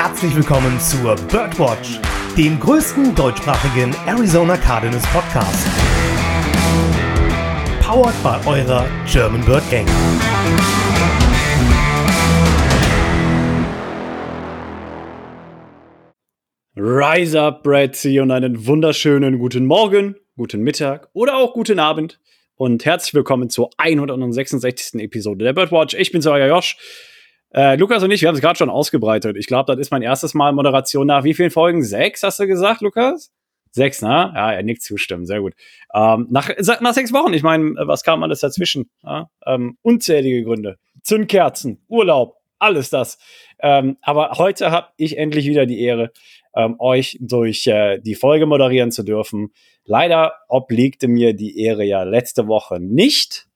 herzlich willkommen zur Birdwatch, dem größten deutschsprachigen Arizona Cardinals Podcast. Powered by eurer German Bird Gang. Rise up, Bradzy, und einen wunderschönen guten Morgen, guten Mittag oder auch guten Abend. Und herzlich willkommen zur 166. Episode der Birdwatch. Ich bin euer Josh. Äh, Lukas und ich, wir haben es gerade schon ausgebreitet. Ich glaube, das ist mein erstes Mal Moderation nach wie vielen Folgen? Sechs, hast du gesagt, Lukas? Sechs, ne? Ja, er nickt zustimmen, sehr gut. Ähm, nach, nach sechs Wochen, ich meine, was kam alles dazwischen? Ja? Ähm, unzählige Gründe. Zündkerzen, Urlaub, alles das. Ähm, aber heute habe ich endlich wieder die Ehre, ähm, euch durch äh, die Folge moderieren zu dürfen. Leider obliegte mir die Ehre ja letzte Woche nicht.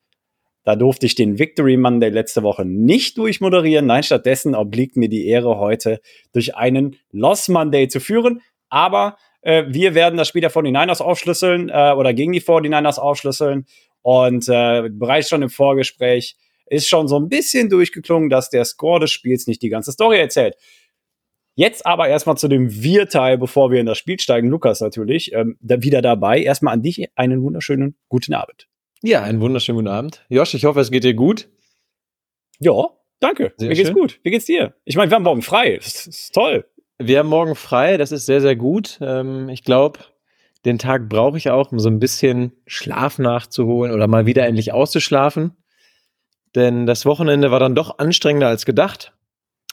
Da durfte ich den Victory Monday letzte Woche nicht durchmoderieren. Nein, stattdessen obliegt mir die Ehre heute durch einen Loss Monday zu führen. Aber äh, wir werden das Spiel der 49ers aufschlüsseln äh, oder gegen die 49ers aufschlüsseln. Und äh, bereits schon im Vorgespräch ist schon so ein bisschen durchgeklungen, dass der Score des Spiels nicht die ganze Story erzählt. Jetzt aber erstmal zu dem Wir-Teil, bevor wir in das Spiel steigen. Lukas natürlich ähm, da wieder dabei. Erstmal an dich einen wunderschönen guten Abend. Ja, einen wunderschönen guten Abend. Josh, ich hoffe, es geht dir gut. Ja, danke. Sehr Mir geht's schön. gut. Wie geht's dir? Ich meine, wir haben morgen frei. Das ist toll. Wir haben morgen frei. Das ist sehr, sehr gut. Ähm, ich glaube, den Tag brauche ich auch, um so ein bisschen Schlaf nachzuholen oder mal wieder endlich auszuschlafen. Denn das Wochenende war dann doch anstrengender als gedacht.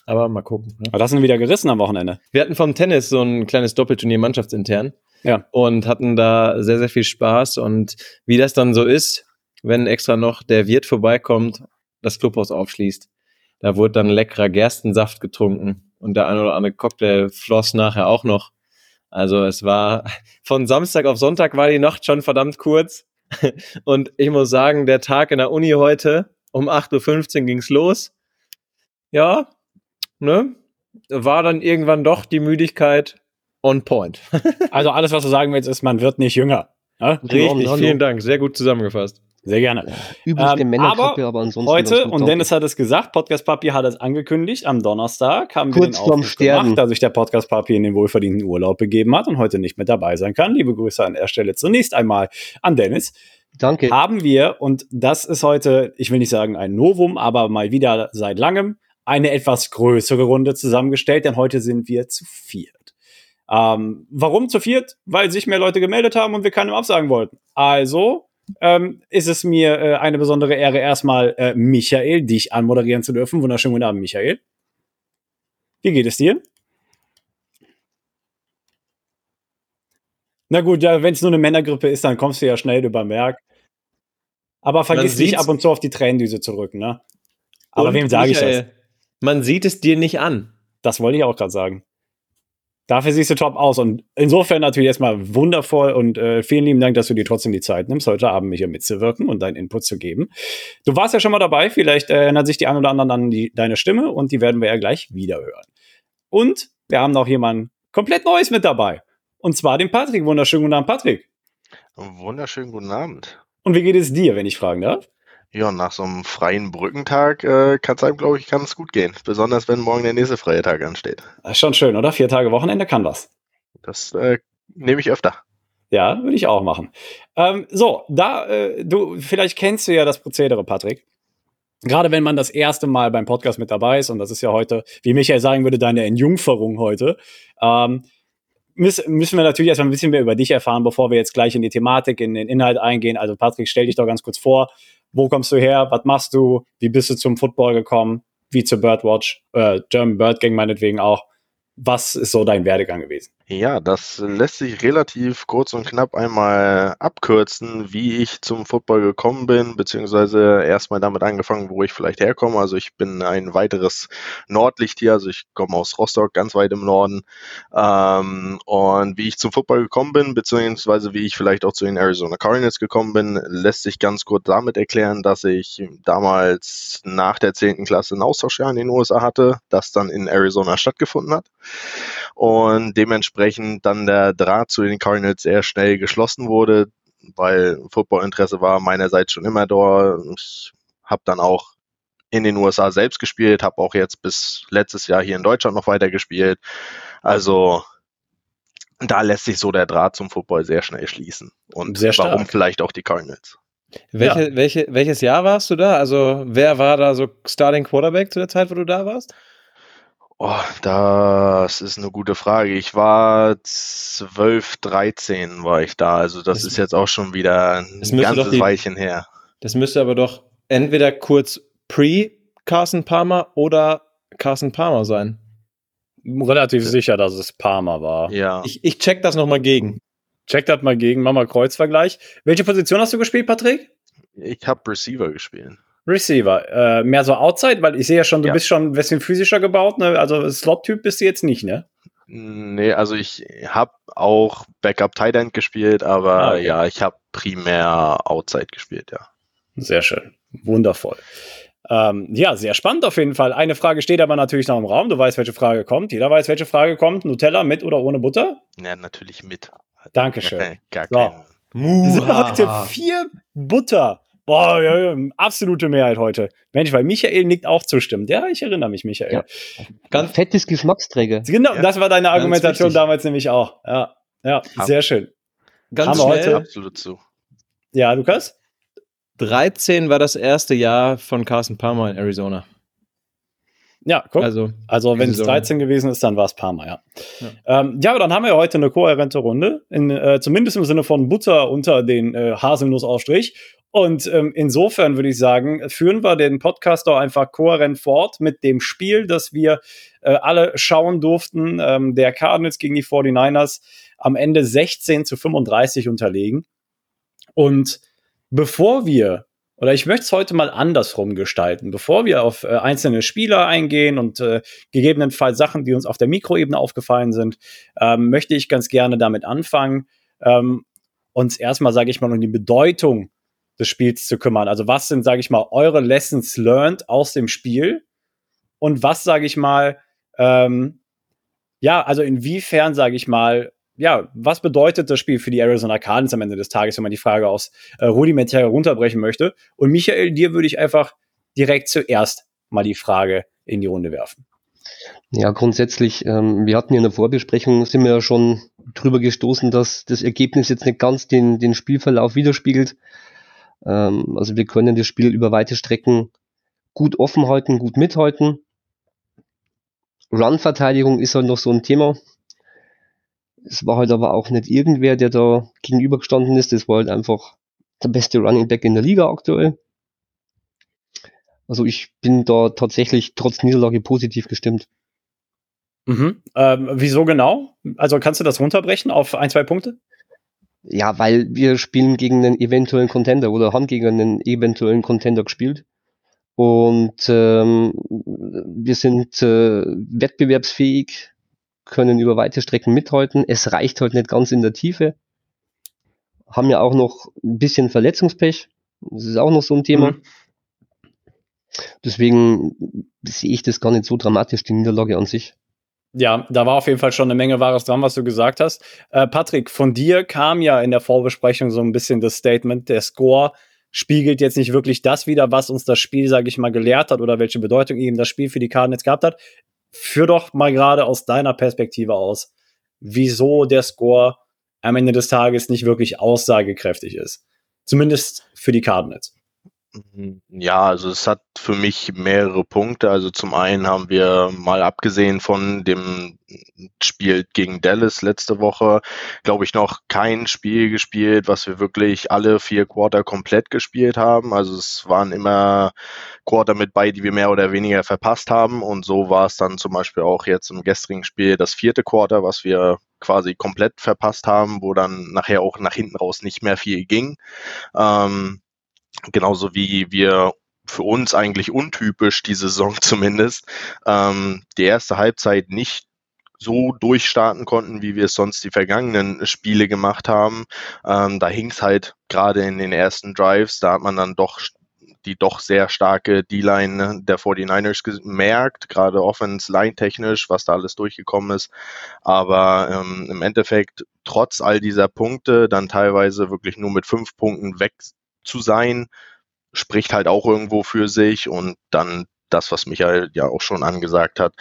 Aber mal gucken. Ne? Aber das sind wieder gerissen am Wochenende. Wir hatten vom Tennis so ein kleines Doppelturnier mannschaftsintern. Ja. Und hatten da sehr, sehr viel Spaß. Und wie das dann so ist, wenn extra noch der Wirt vorbeikommt, das Clubhaus aufschließt, da wurde dann leckerer Gerstensaft getrunken. Und der eine oder andere Cocktail floss nachher auch noch. Also es war von Samstag auf Sonntag war die Nacht schon verdammt kurz. Und ich muss sagen, der Tag in der Uni heute um 8.15 Uhr ging's los. Ja, ne, war dann irgendwann doch die Müdigkeit on point. also alles, was du sagen willst, ist, man wird nicht jünger. Ne? Richtig, vielen Dank, sehr gut zusammengefasst. Sehr gerne. Übrigens ähm, aber, aber ansonsten heute, und Dennis hat es gesagt, Podcast Papi hat es angekündigt, am Donnerstag haben Kurz wir den Aufruf gemacht, dass sich der Podcast Papi in den wohlverdienten Urlaub begeben hat und heute nicht mit dabei sein kann. Liebe Grüße an der Stelle zunächst einmal an Dennis. Danke. Haben wir, und das ist heute, ich will nicht sagen ein Novum, aber mal wieder seit langem, eine etwas größere Runde zusammengestellt, denn heute sind wir zu viert. Ähm, warum zu viert? Weil sich mehr Leute gemeldet haben und wir keinem absagen wollten. Also ähm, ist es mir äh, eine besondere Ehre, erstmal äh, Michael, dich anmoderieren zu dürfen. Wunderschönen guten Abend, Michael. Wie geht es dir? Na gut, ja, wenn es nur eine Männergrippe ist, dann kommst du ja schnell über Merk. Aber vergiss nicht ab und zu auf die Tränendüse zurück, ne? Aber und wem sage ich das? Man sieht es dir nicht an. Das wollte ich auch gerade sagen. Dafür siehst du top aus. Und insofern natürlich erstmal wundervoll und äh, vielen lieben Dank, dass du dir trotzdem die Zeit nimmst, heute Abend hier mitzuwirken und deinen Input zu geben. Du warst ja schon mal dabei, vielleicht äh, erinnert sich die ein oder anderen an die, deine Stimme und die werden wir ja gleich wieder hören. Und wir haben noch jemanden komplett Neues mit dabei. Und zwar den Patrick. Wunderschönen guten Abend, Patrick. Wunderschönen guten Abend. Und wie geht es dir, wenn ich fragen darf? Ja, nach so einem freien Brückentag äh, kann es einem, glaube ich, ganz gut gehen. Besonders wenn morgen der nächste freie Tag ansteht. Das ist schon schön, oder? Vier Tage Wochenende kann was. Das äh, nehme ich öfter. Ja, würde ich auch machen. Ähm, so, da, äh, du, vielleicht kennst du ja das Prozedere, Patrick. Gerade wenn man das erste Mal beim Podcast mit dabei ist, und das ist ja heute, wie Michael sagen würde, deine Entjungferung heute, ähm, müssen wir natürlich erstmal ein bisschen mehr über dich erfahren, bevor wir jetzt gleich in die Thematik, in den Inhalt eingehen. Also Patrick, stell dich doch ganz kurz vor wo kommst du her, was machst du, wie bist du zum Football gekommen, wie zur Birdwatch, äh, German Bird Gang meinetwegen auch. Was ist so dein Werdegang gewesen? Ja, das lässt sich relativ kurz und knapp einmal abkürzen, wie ich zum Football gekommen bin, beziehungsweise erstmal damit angefangen, wo ich vielleicht herkomme. Also ich bin ein weiteres Nordlicht hier, also ich komme aus Rostock, ganz weit im Norden. Ähm, und wie ich zum Football gekommen bin, beziehungsweise wie ich vielleicht auch zu den Arizona Cardinals gekommen bin, lässt sich ganz kurz damit erklären, dass ich damals nach der 10. Klasse ein Austauschjahr in den USA hatte, das dann in Arizona stattgefunden hat. Und dementsprechend dementsprechend dann der Draht zu den Cardinals sehr schnell geschlossen wurde, weil Footballinteresse war meinerseits schon immer da. Ich habe dann auch in den USA selbst gespielt, habe auch jetzt bis letztes Jahr hier in Deutschland noch weiter gespielt. Also da lässt sich so der Draht zum Football sehr schnell schließen. Und sehr warum vielleicht auch die Cardinals? Welche, ja. welche, welches Jahr warst du da? Also wer war da so Starting Quarterback zu der Zeit, wo du da warst? Oh, das ist eine gute Frage. Ich war 12, 13 war ich da. Also das, das ist jetzt auch schon wieder ein ganzes die, Weilchen her. Das müsste aber doch entweder kurz pre Carson Palmer oder Carson Palmer sein. Relativ sicher, dass es Palmer war. Ja. Ich, ich check das nochmal gegen. Check das mal gegen, mach mal Kreuzvergleich. Welche Position hast du gespielt, Patrick? Ich habe Receiver gespielt. Receiver. Äh, mehr so Outside, weil ich sehe ja schon, du ja. bist schon ein bisschen physischer gebaut, ne? Also Slot-Typ bist du jetzt nicht, ne? Nee, also ich habe auch Backup Tight End gespielt, aber ah, okay. ja, ich habe primär Outside gespielt, ja. Sehr schön. Wundervoll. Ähm, ja, sehr spannend auf jeden Fall. Eine Frage steht aber natürlich noch im Raum. Du weißt, welche Frage kommt. Jeder weiß, welche Frage kommt. Nutella mit oder ohne Butter? Ja, natürlich mit. Dankeschön. Gar so. kein. Wir sind heute vier Butter. Boah, ja, ja, absolute Mehrheit heute. Mensch, weil Michael nickt auch zustimmt. Ja, ich erinnere mich, Michael. Ja. Ganz fettes Geschmacksträger. Genau, ja. das war deine Argumentation damals nämlich auch. Ja, ja, sehr schön. Ganz Haben schnell. Heute. Absolut zu. Ja, Lukas? 13 war das erste Jahr von Carson Palmer in Arizona. Ja, guck. Also, also wenn es 13 gewesen ist, dann war es Parma, ja. Ja. Ähm, ja, aber dann haben wir heute eine kohärente Runde, in, äh, zumindest im Sinne von Butter unter den äh, Haselnussaufstrich. Und ähm, insofern würde ich sagen, führen wir den Podcast doch einfach kohärent fort mit dem Spiel, das wir äh, alle schauen durften, ähm, der Cardinals gegen die 49ers am Ende 16 zu 35 unterlegen. Und bevor wir oder ich möchte es heute mal andersrum gestalten. Bevor wir auf äh, einzelne Spieler eingehen und äh, gegebenenfalls Sachen, die uns auf der Mikroebene aufgefallen sind, ähm, möchte ich ganz gerne damit anfangen, ähm, uns erstmal, sage ich mal, um die Bedeutung des Spiels zu kümmern. Also was sind, sage ich mal, eure Lessons learned aus dem Spiel und was, sage ich mal, ähm, ja, also inwiefern, sage ich mal, ja, was bedeutet das Spiel für die Arizona Cardinals am Ende des Tages, wenn man die Frage aus äh, rudimentär runterbrechen möchte? Und Michael, dir würde ich einfach direkt zuerst mal die Frage in die Runde werfen. Ja, grundsätzlich, ähm, wir hatten ja in der Vorbesprechung, sind wir ja schon drüber gestoßen, dass das Ergebnis jetzt nicht ganz den, den Spielverlauf widerspiegelt. Ähm, also wir können das Spiel über weite Strecken gut offen halten, gut mithalten. Run-Verteidigung ist halt noch so ein Thema. Es war halt aber auch nicht irgendwer, der da gegenübergestanden ist. Das war halt einfach der beste Running Back in der Liga aktuell. Also ich bin da tatsächlich trotz Niederlage positiv gestimmt. Mhm. Ähm, wieso genau? Also kannst du das runterbrechen auf ein, zwei Punkte? Ja, weil wir spielen gegen einen eventuellen Contender oder haben gegen einen eventuellen Contender gespielt. Und ähm, wir sind äh, wettbewerbsfähig, können über weite Strecken mithalten. Es reicht halt nicht ganz in der Tiefe. Haben ja auch noch ein bisschen Verletzungspech. Das ist auch noch so ein Thema. Mhm. Deswegen sehe ich das gar nicht so dramatisch, die Niederlage an sich. Ja, da war auf jeden Fall schon eine Menge Wahres dran, was du gesagt hast. Äh, Patrick, von dir kam ja in der Vorbesprechung so ein bisschen das Statement, der Score spiegelt jetzt nicht wirklich das wieder, was uns das Spiel, sage ich mal, gelehrt hat oder welche Bedeutung eben das Spiel für die Cardinals gehabt hat führ doch mal gerade aus deiner Perspektive aus, wieso der Score am Ende des Tages nicht wirklich aussagekräftig ist. Zumindest für die Cardinals. Mhm. Ja, also es hat für mich mehrere Punkte. Also zum einen haben wir mal abgesehen von dem Spiel gegen Dallas letzte Woche, glaube ich, noch kein Spiel gespielt, was wir wirklich alle vier Quarter komplett gespielt haben. Also es waren immer Quarter mit bei, die wir mehr oder weniger verpasst haben. Und so war es dann zum Beispiel auch jetzt im gestrigen Spiel das vierte Quarter, was wir quasi komplett verpasst haben, wo dann nachher auch nach hinten raus nicht mehr viel ging. Ähm, genauso wie wir für uns eigentlich untypisch die Saison zumindest ähm, die erste Halbzeit nicht so durchstarten konnten, wie wir es sonst die vergangenen Spiele gemacht haben. Ähm, da hing es halt gerade in den ersten Drives, da hat man dann doch die doch sehr starke D-Line der 49ers gemerkt, gerade offense-line-technisch, was da alles durchgekommen ist. Aber ähm, im Endeffekt, trotz all dieser Punkte, dann teilweise wirklich nur mit fünf Punkten weg zu sein, spricht halt auch irgendwo für sich und dann das, was Michael ja auch schon angesagt hat,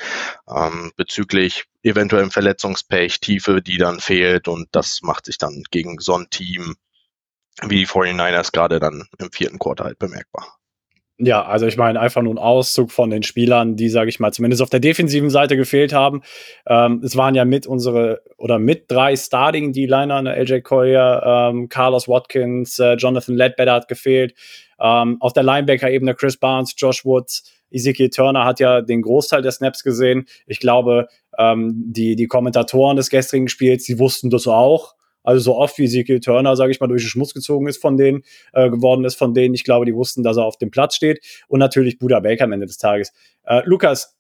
ähm, bezüglich eventuellem Verletzungspech, Tiefe, die dann fehlt und das macht sich dann gegen so ein Team wie die 49ers gerade dann im vierten Quartal halt bemerkbar. Ja, also ich meine einfach nur ein Auszug von den Spielern, die, sage ich mal, zumindest auf der defensiven Seite gefehlt haben. Ähm, es waren ja mit unsere oder mit drei Starting D-Liner, ne, LJ Collier, ähm, Carlos Watkins, äh, Jonathan Ledbetter hat gefehlt. Ähm, auf der Linebacker-Ebene Chris Barnes, Josh Woods, Ezekiel Turner hat ja den Großteil der Snaps gesehen. Ich glaube, ähm, die, die Kommentatoren des gestrigen Spiels, die wussten das auch. Also so oft wie Ezekiel Turner, sage ich mal, durch den Schmutz gezogen ist von denen, äh, geworden ist von denen. Ich glaube, die wussten, dass er auf dem Platz steht. Und natürlich Buda Baker am Ende des Tages. Äh, Lukas,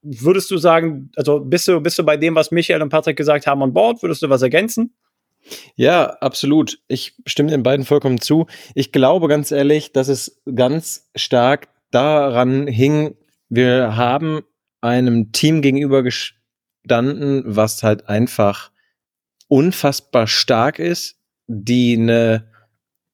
würdest du sagen, also bist du, bist du bei dem, was Michael und Patrick gesagt haben, an Bord? Würdest du was ergänzen? Ja, absolut. Ich stimme den beiden vollkommen zu. Ich glaube ganz ehrlich, dass es ganz stark daran hing, wir haben einem Team gegenüber gestanden, was halt einfach unfassbar stark ist, die eine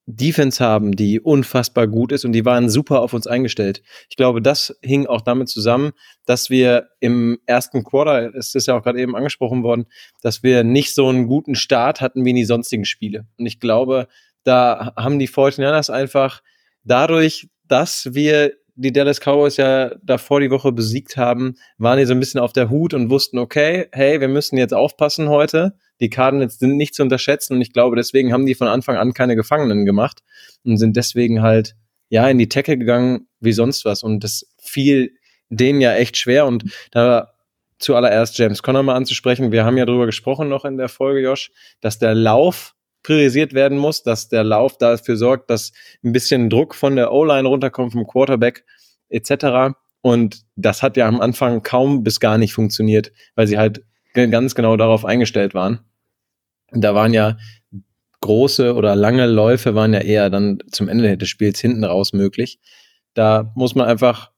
Defense haben, die unfassbar gut ist und die waren super auf uns eingestellt. Ich glaube, das hing auch damit zusammen, dass wir im ersten Quarter, es ist ja auch gerade eben angesprochen worden, dass wir nicht so einen guten Start hatten wie in die sonstigen Spiele. Und ich glaube, da haben die 49ers einfach dadurch, dass wir die Dallas Cowboys ja davor die Woche besiegt haben, waren die so ein bisschen auf der Hut und wussten, okay, hey, wir müssen jetzt aufpassen heute. Die Cardinals sind nicht zu unterschätzen und ich glaube, deswegen haben die von Anfang an keine Gefangenen gemacht und sind deswegen halt ja in die Tecke gegangen wie sonst was und das fiel denen ja echt schwer und da zuallererst James Conner mal anzusprechen. Wir haben ja darüber gesprochen noch in der Folge, Josh, dass der Lauf priorisiert werden muss, dass der Lauf dafür sorgt, dass ein bisschen Druck von der O-Line runterkommt, vom Quarterback etc. Und das hat ja am Anfang kaum bis gar nicht funktioniert, weil sie halt ganz genau darauf eingestellt waren. Da waren ja große oder lange Läufe waren ja eher dann zum Ende des Spiels hinten raus möglich. Da muss man einfach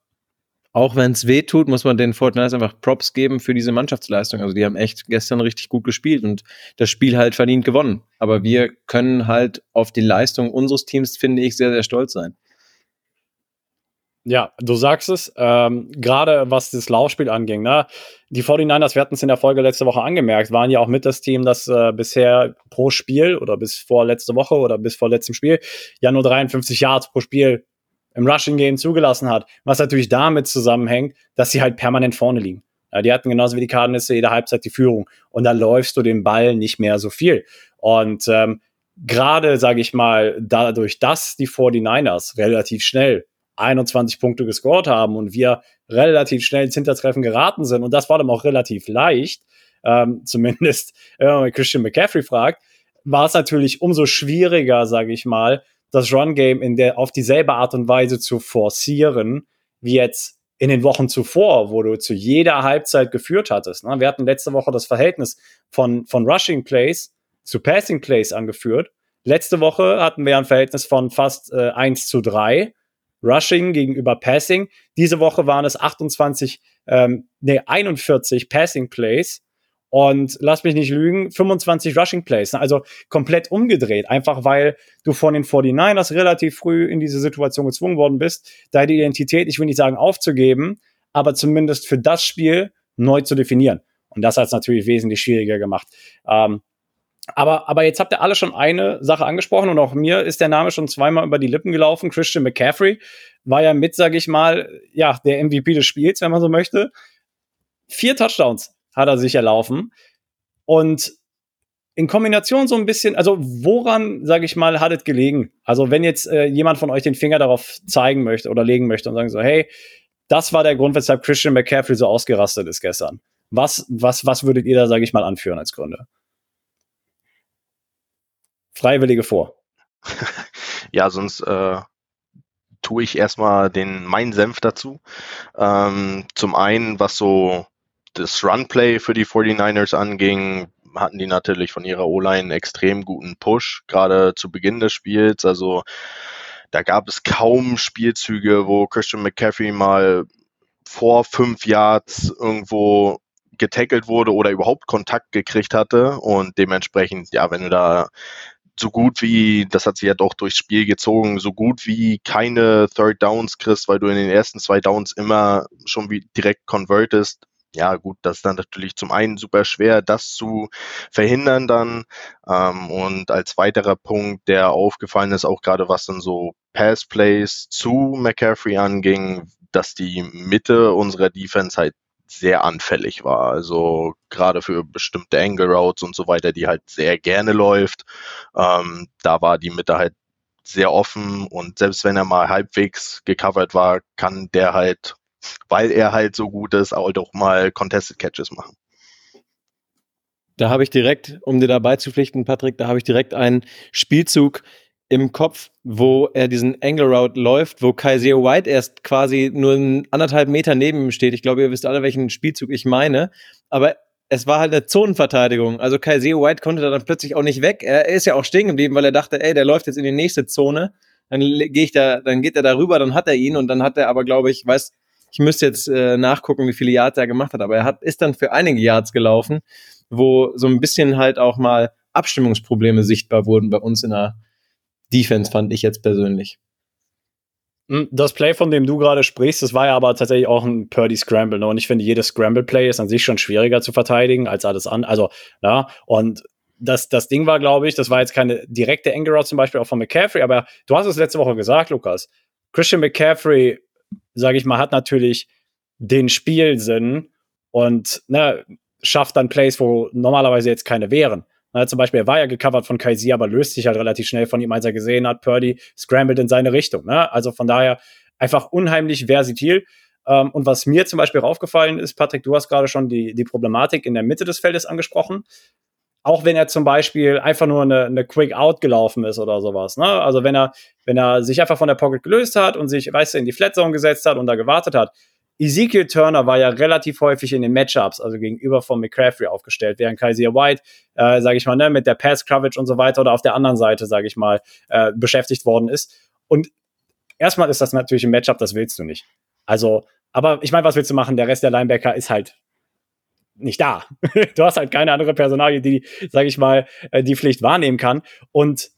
auch wenn es weh tut, muss man den Fortnite einfach Props geben für diese Mannschaftsleistung. Also die haben echt gestern richtig gut gespielt und das Spiel halt verdient gewonnen. Aber wir können halt auf die Leistung unseres Teams, finde ich, sehr, sehr stolz sein. Ja, du sagst es, ähm, gerade was das Laufspiel anging. Ne? Die 49ers, wir hatten es in der Folge letzte Woche angemerkt, waren ja auch mit das Team, das äh, bisher pro Spiel oder bis vor letzte Woche oder bis vor letztem Spiel ja nur 53 Yards pro Spiel im Rushing Game zugelassen hat, was natürlich damit zusammenhängt, dass sie halt permanent vorne liegen. Ja, die hatten genauso wie die Cardinals jede Halbzeit die Führung und da läufst du den Ball nicht mehr so viel. Und ähm, gerade, sage ich mal, dadurch, dass die 49ers relativ schnell 21 Punkte gescored haben und wir relativ schnell ins Hintertreffen geraten sind, und das war dann auch relativ leicht, ähm, zumindest wenn man Christian McCaffrey fragt, war es natürlich umso schwieriger, sage ich mal, das Run-Game in der, auf dieselbe Art und Weise zu forcieren, wie jetzt in den Wochen zuvor, wo du zu jeder Halbzeit geführt hattest. Ne? Wir hatten letzte Woche das Verhältnis von, von Rushing Plays zu Passing Plays angeführt. Letzte Woche hatten wir ein Verhältnis von fast äh, 1 zu 3. Rushing gegenüber Passing. Diese Woche waren es 28, ähm, nee, 41 Passing Plays und lass mich nicht lügen, 25 Rushing Plays. Also komplett umgedreht. Einfach weil du von den 49ers relativ früh in diese Situation gezwungen worden bist, deine Identität, ich will nicht sagen aufzugeben, aber zumindest für das Spiel neu zu definieren. Und das hat es natürlich wesentlich schwieriger gemacht. Ähm, aber, aber jetzt habt ihr alle schon eine Sache angesprochen und auch mir ist der Name schon zweimal über die Lippen gelaufen. Christian McCaffrey war ja mit, sag ich mal, ja, der MVP des Spiels, wenn man so möchte. Vier Touchdowns hat er sich erlaufen. Und in Kombination so ein bisschen, also woran, sage ich mal, hat es gelegen? Also wenn jetzt äh, jemand von euch den Finger darauf zeigen möchte oder legen möchte und sagen so, hey, das war der Grund, weshalb Christian McCaffrey so ausgerastet ist gestern. Was, was, was würdet ihr da, sage ich mal, anführen als Gründe? Freiwillige vor. ja, sonst äh, tue ich erstmal den meinen Senf dazu. Ähm, zum einen, was so das Runplay für die 49ers anging, hatten die natürlich von ihrer O-Line einen extrem guten Push, gerade zu Beginn des Spiels. Also da gab es kaum Spielzüge, wo Christian McCaffrey mal vor fünf Yards irgendwo getackelt wurde oder überhaupt Kontakt gekriegt hatte. Und dementsprechend, ja, wenn du da so gut wie, das hat sich ja doch durchs Spiel gezogen, so gut wie keine Third Downs kriegst, weil du in den ersten zwei Downs immer schon wie direkt convertest. Ja, gut, das ist dann natürlich zum einen super schwer, das zu verhindern dann. Ähm, und als weiterer Punkt, der aufgefallen ist, auch gerade was dann so Pass-Plays zu McCaffrey anging, dass die Mitte unserer Defense halt sehr anfällig war. Also gerade für bestimmte Angle Routes und so weiter, die halt sehr gerne läuft. Ähm, da war die Mitte halt sehr offen und selbst wenn er mal halbwegs gecovert war, kann der halt, weil er halt so gut ist, auch doch mal Contested Catches machen. Da habe ich direkt, um dir dabei zu pflichten, Patrick, da habe ich direkt einen Spielzug im Kopf, wo er diesen Angle Route läuft, wo Kaiser White erst quasi nur anderthalb Meter neben ihm steht. Ich glaube, ihr wisst alle, welchen Spielzug ich meine. Aber es war halt eine Zonenverteidigung. Also Kaiser White konnte da dann plötzlich auch nicht weg. Er ist ja auch stehen geblieben, weil er dachte, ey, der läuft jetzt in die nächste Zone. Dann gehe ich da, dann geht er da rüber, dann hat er ihn und dann hat er aber, glaube ich, weiß, ich müsste jetzt äh, nachgucken, wie viele Yards er gemacht hat, aber er hat, ist dann für einige Yards gelaufen, wo so ein bisschen halt auch mal Abstimmungsprobleme sichtbar wurden bei uns in der Defense, fand ich jetzt persönlich. Hm, das Play, von dem du gerade sprichst, das war ja aber tatsächlich auch ein Purdy Scramble. Ne? Und ich finde, jedes Scramble-Play ist an sich schon schwieriger zu verteidigen als alles andere. Also, ja, und das, das Ding war, glaube ich, das war jetzt keine direkte Anger zum Beispiel auch von McCaffrey, aber du hast es letzte Woche gesagt, Lukas. Christian McCaffrey, sage ich mal, hat natürlich den Spielsinn und ne, schafft dann Plays, wo normalerweise jetzt keine wären. Na, zum Beispiel, er war ja gecovert von Kaisi, aber löst sich halt relativ schnell von ihm, als er gesehen hat, Purdy scrambled in seine Richtung. Ne? Also von daher einfach unheimlich versatil. Ähm, und was mir zum Beispiel aufgefallen ist, Patrick, du hast gerade schon die, die Problematik in der Mitte des Feldes angesprochen. Auch wenn er zum Beispiel einfach nur eine, eine Quick Out gelaufen ist oder sowas. Ne? Also wenn er, wenn er sich einfach von der Pocket gelöst hat und sich, weißt du, in die Flat Zone gesetzt hat und da gewartet hat, Ezekiel Turner war ja relativ häufig in den Matchups, also gegenüber von McCaffrey aufgestellt, während Kaiser White, äh, sage ich mal, ne, mit der Pass Coverage und so weiter oder auf der anderen Seite, sage ich mal, äh, beschäftigt worden ist. Und erstmal ist das natürlich ein Matchup, das willst du nicht. Also, aber ich meine, was willst du machen? Der Rest der Linebacker ist halt nicht da. du hast halt keine andere Personalie, die, sage ich mal, äh, die Pflicht wahrnehmen kann. Und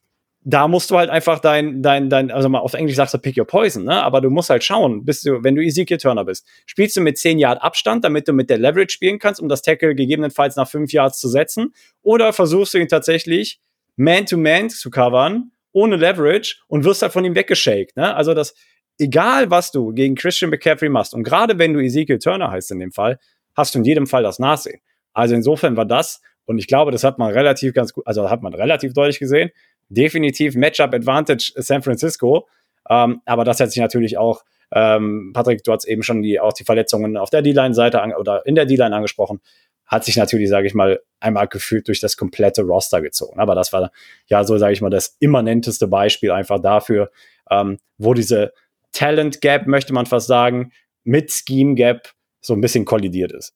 da musst du halt einfach dein, dein, dein, also mal auf Englisch sagst du pick your poison, ne? Aber du musst halt schauen, bist du, wenn du Ezekiel Turner bist, spielst du mit 10 Yard Abstand, damit du mit der Leverage spielen kannst, um das Tackle gegebenenfalls nach 5 Yards zu setzen, oder versuchst du ihn tatsächlich Man-to-Man -Man zu covern, ohne Leverage und wirst halt von ihm weggeshaked, ne? Also das, egal was du gegen Christian McCaffrey machst, und gerade wenn du Ezekiel Turner heißt in dem Fall, hast du in jedem Fall das Nachsehen. Also insofern war das, und ich glaube, das hat man relativ ganz gut, also hat man relativ deutlich gesehen, definitiv Matchup Advantage San Francisco. Ähm, aber das hat sich natürlich auch, ähm, Patrick, du hast eben schon die, auch die Verletzungen auf der D-Line-Seite oder in der D-Line angesprochen, hat sich natürlich, sage ich mal, einmal gefühlt durch das komplette Roster gezogen. Aber das war ja so, sage ich mal, das immanenteste Beispiel einfach dafür, ähm, wo diese Talent Gap, möchte man fast sagen, mit Scheme Gap so ein bisschen kollidiert ist.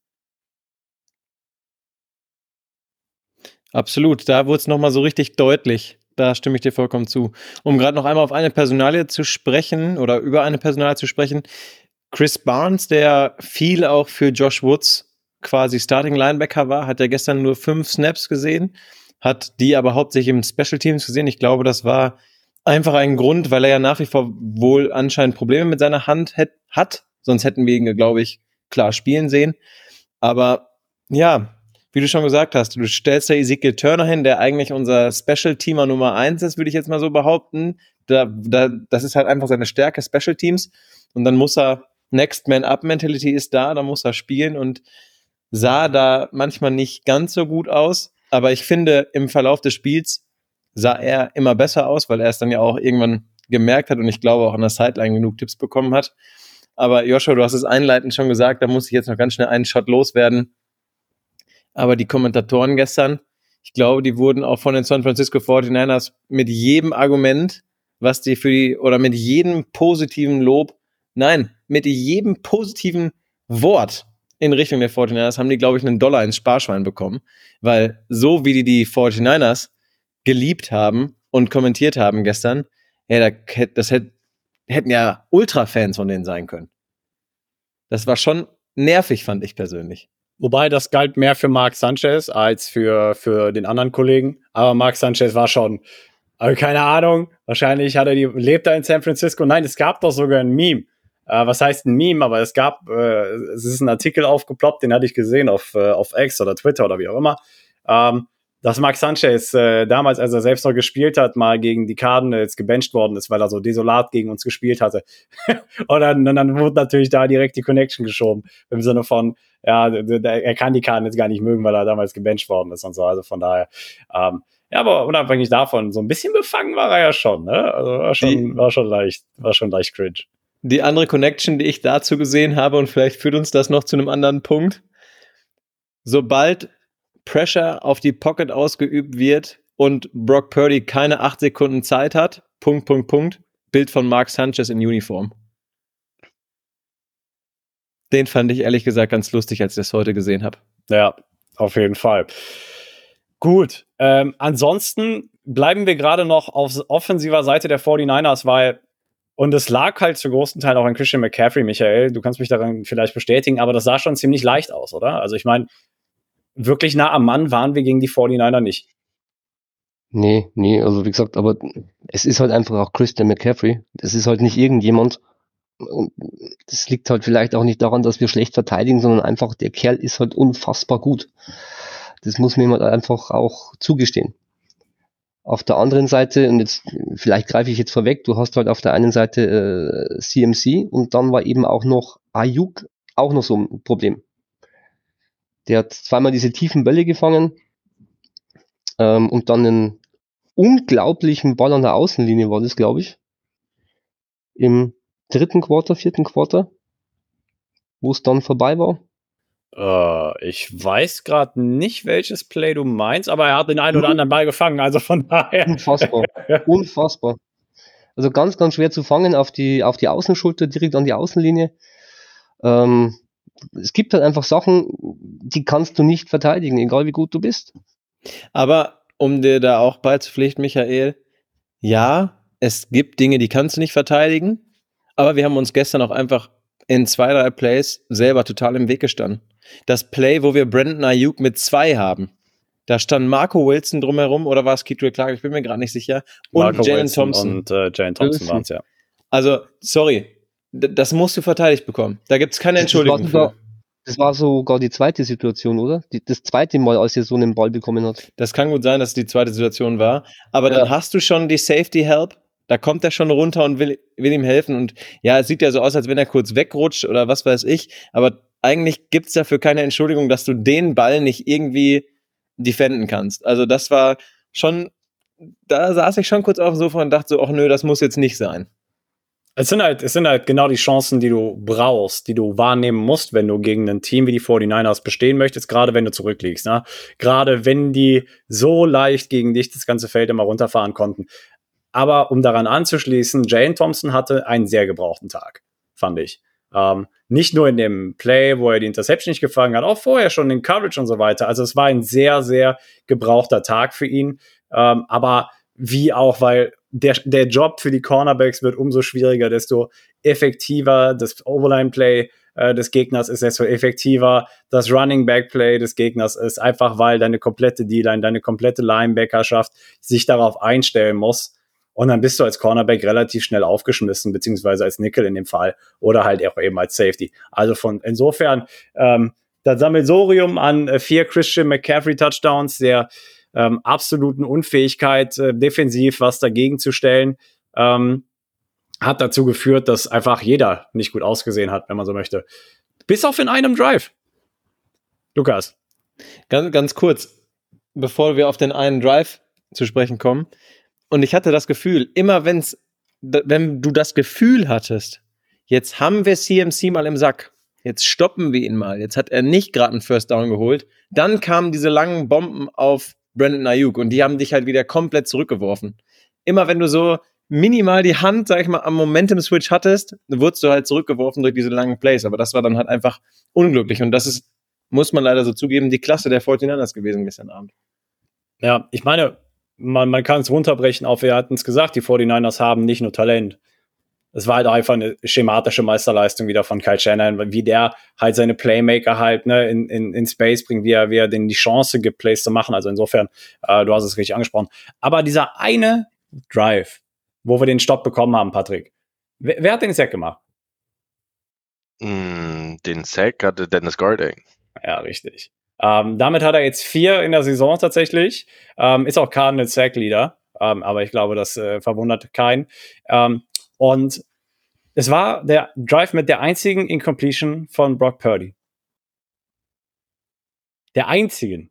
Absolut, da wurde es nochmal so richtig deutlich, da stimme ich dir vollkommen zu. Um gerade noch einmal auf eine Personalie zu sprechen oder über eine Personalie zu sprechen. Chris Barnes, der viel auch für Josh Woods quasi Starting Linebacker war, hat ja gestern nur fünf Snaps gesehen, hat die aber hauptsächlich im Special Teams gesehen. Ich glaube, das war einfach ein Grund, weil er ja nach wie vor wohl anscheinend Probleme mit seiner Hand hat. Sonst hätten wir ihn, glaube ich, klar spielen sehen. Aber ja, wie du schon gesagt hast, du stellst da Ezekiel Turner hin, der eigentlich unser Special-Teamer Nummer eins ist, würde ich jetzt mal so behaupten. Da, da, das ist halt einfach seine Stärke, Special Teams. Und dann muss er, Next Man Up Mentality ist da, da muss er spielen und sah da manchmal nicht ganz so gut aus. Aber ich finde, im Verlauf des Spiels sah er immer besser aus, weil er es dann ja auch irgendwann gemerkt hat und ich glaube auch an der Sideline genug Tipps bekommen hat. Aber Joshua, du hast es einleitend schon gesagt, da muss ich jetzt noch ganz schnell einen Shot loswerden. Aber die Kommentatoren gestern, ich glaube, die wurden auch von den San Francisco 49ers mit jedem Argument, was die für die, oder mit jedem positiven Lob, nein, mit jedem positiven Wort in Richtung der 49ers haben die, glaube ich, einen Dollar ins Sparschwein bekommen. Weil so wie die die 49ers geliebt haben und kommentiert haben gestern, ja, das hätten ja Ultra-Fans von denen sein können. Das war schon nervig, fand ich persönlich. Wobei das galt mehr für Mark Sanchez als für, für den anderen Kollegen. Aber Mark Sanchez war schon, Aber keine Ahnung. Wahrscheinlich hat er die, lebt er in San Francisco. Nein, es gab doch sogar ein Meme. Äh, was heißt ein Meme? Aber es gab, äh, es ist ein Artikel aufgeploppt, den hatte ich gesehen auf, äh, auf X oder Twitter oder wie auch immer. Ähm, dass Mark Sanchez äh, damals, als er selbst noch gespielt hat, mal gegen die Cardinals gebencht worden ist, weil er so desolat gegen uns gespielt hatte. und, dann, und dann wurde natürlich da direkt die Connection geschoben. Im Sinne von, ja, er kann die Cardinals gar nicht mögen, weil er damals gebencht worden ist und so. Also von daher, ähm, ja, aber unabhängig davon, so ein bisschen befangen war er ja schon, ne? Also war schon, war schon leicht, war schon leicht cringe. Die andere Connection, die ich dazu gesehen habe, und vielleicht führt uns das noch zu einem anderen Punkt. Sobald Pressure auf die Pocket ausgeübt wird und Brock Purdy keine acht Sekunden Zeit hat, Punkt, Punkt, Punkt, Bild von Mark Sanchez in Uniform. Den fand ich ehrlich gesagt ganz lustig, als ich das heute gesehen habe. Ja, auf jeden Fall. Gut, ähm, ansonsten bleiben wir gerade noch auf offensiver Seite der 49ers, weil, und es lag halt zu großen Teil auch an Christian McCaffrey, Michael, du kannst mich daran vielleicht bestätigen, aber das sah schon ziemlich leicht aus, oder? Also ich meine, wirklich nah am Mann waren wir gegen die 49er nicht. Nee, nee, also wie gesagt, aber es ist halt einfach auch Christian McCaffrey. Das ist halt nicht irgendjemand. Und das liegt halt vielleicht auch nicht daran, dass wir schlecht verteidigen, sondern einfach der Kerl ist halt unfassbar gut. Das muss mir halt einfach auch zugestehen. Auf der anderen Seite, und jetzt vielleicht greife ich jetzt vorweg, du hast halt auf der einen Seite äh, CMC und dann war eben auch noch Ayuk auch noch so ein Problem. Der hat zweimal diese tiefen Bälle gefangen ähm, und dann einen unglaublichen Ball an der Außenlinie war das, glaube ich. Im dritten Quarter, vierten Quarter, wo es dann vorbei war. Uh, ich weiß gerade nicht, welches Play du meinst, aber er hat den einen oder anderen Ball gefangen, also von daher. Unfassbar. Unfassbar. Also ganz, ganz schwer zu fangen auf die, auf die Außenschulter, direkt an die Außenlinie. Ähm, es gibt halt einfach Sachen, die kannst du nicht verteidigen, egal wie gut du bist. Aber um dir da auch beizupflichten, Michael, ja, es gibt Dinge, die kannst du nicht verteidigen, aber wir haben uns gestern auch einfach in zwei, drei Plays selber total im Weg gestanden. Das Play, wo wir Brandon Ayuk mit zwei haben, da stand Marco Wilson drumherum oder war es Keith Clark? Ich bin mir gerade nicht sicher. Und Jalen Thompson. Und äh, Jalen Thompson waren es, ja. Also, sorry, das musst du verteidigt bekommen. Da gibt es keine Entschuldigung das war, sogar, das war sogar die zweite Situation, oder? Die, das zweite Mal, als er so einen Ball bekommen hat. Das kann gut sein, dass es die zweite Situation war. Aber ja. dann hast du schon die Safety Help. Da kommt er schon runter und will, will ihm helfen. Und ja, es sieht ja so aus, als wenn er kurz wegrutscht oder was weiß ich. Aber eigentlich gibt es dafür keine Entschuldigung, dass du den Ball nicht irgendwie defenden kannst. Also das war schon, da saß ich schon kurz auf dem Sofa und dachte so, ach nö, das muss jetzt nicht sein. Es sind halt, es sind halt genau die Chancen, die du brauchst, die du wahrnehmen musst, wenn du gegen ein Team wie die 49ers bestehen möchtest, gerade wenn du zurückliegst. Ne? Gerade wenn die so leicht gegen dich das ganze Feld immer runterfahren konnten. Aber um daran anzuschließen, Jane Thompson hatte einen sehr gebrauchten Tag, fand ich. Ähm, nicht nur in dem Play, wo er die Interception nicht gefangen hat, auch vorher schon in Coverage und so weiter. Also es war ein sehr, sehr gebrauchter Tag für ihn. Ähm, aber wie auch, weil der, der Job für die Cornerbacks wird umso schwieriger, desto effektiver das Overline-Play äh, des Gegners ist, desto effektiver das Running Back Play des Gegners ist, einfach weil deine komplette D-Line, deine komplette Linebackerschaft sich darauf einstellen muss. Und dann bist du als Cornerback relativ schnell aufgeschmissen, beziehungsweise als Nickel in dem Fall oder halt auch eben als Safety. Also von insofern ähm, das Sammelsorium an äh, vier Christian McCaffrey Touchdowns, der ähm, absoluten Unfähigkeit, äh, defensiv was dagegen zu stellen, ähm, hat dazu geführt, dass einfach jeder nicht gut ausgesehen hat, wenn man so möchte. Bis auf in einem Drive. Lukas. Ganz, ganz kurz, bevor wir auf den einen Drive zu sprechen kommen. Und ich hatte das Gefühl, immer wenn's, wenn du das Gefühl hattest, jetzt haben wir CMC mal im Sack, jetzt stoppen wir ihn mal, jetzt hat er nicht gerade einen First Down geholt, dann kamen diese langen Bomben auf Brandon Ayuk und die haben dich halt wieder komplett zurückgeworfen. Immer wenn du so minimal die Hand, sag ich mal, am Momentum-Switch hattest, wurdest du halt zurückgeworfen durch diese langen Plays. Aber das war dann halt einfach unglücklich. Und das ist, muss man leider so zugeben, die Klasse der 49ers gewesen gestern Abend. Ja, ich meine, man, man kann es runterbrechen auf, wir hatten es gesagt, die 49ers haben nicht nur Talent, es war halt einfach eine schematische Meisterleistung wieder von Kyle Shannon, wie der halt seine Playmaker halt ne, in, in, in Space bringt, wie er, wie er denen die Chance gibt, Plays zu machen. Also insofern, äh, du hast es richtig angesprochen. Aber dieser eine Drive, wo wir den Stopp bekommen haben, Patrick. Wer, wer hat den Sack gemacht? Mm, den Sack hatte Dennis Garding. Ja, richtig. Ähm, damit hat er jetzt vier in der Saison tatsächlich. Ähm, ist auch Cardinal Sack Leader. Ähm, aber ich glaube, das äh, verwundert keinen. Ähm, und es war der Drive mit der einzigen Incompletion von Brock Purdy. Der einzigen.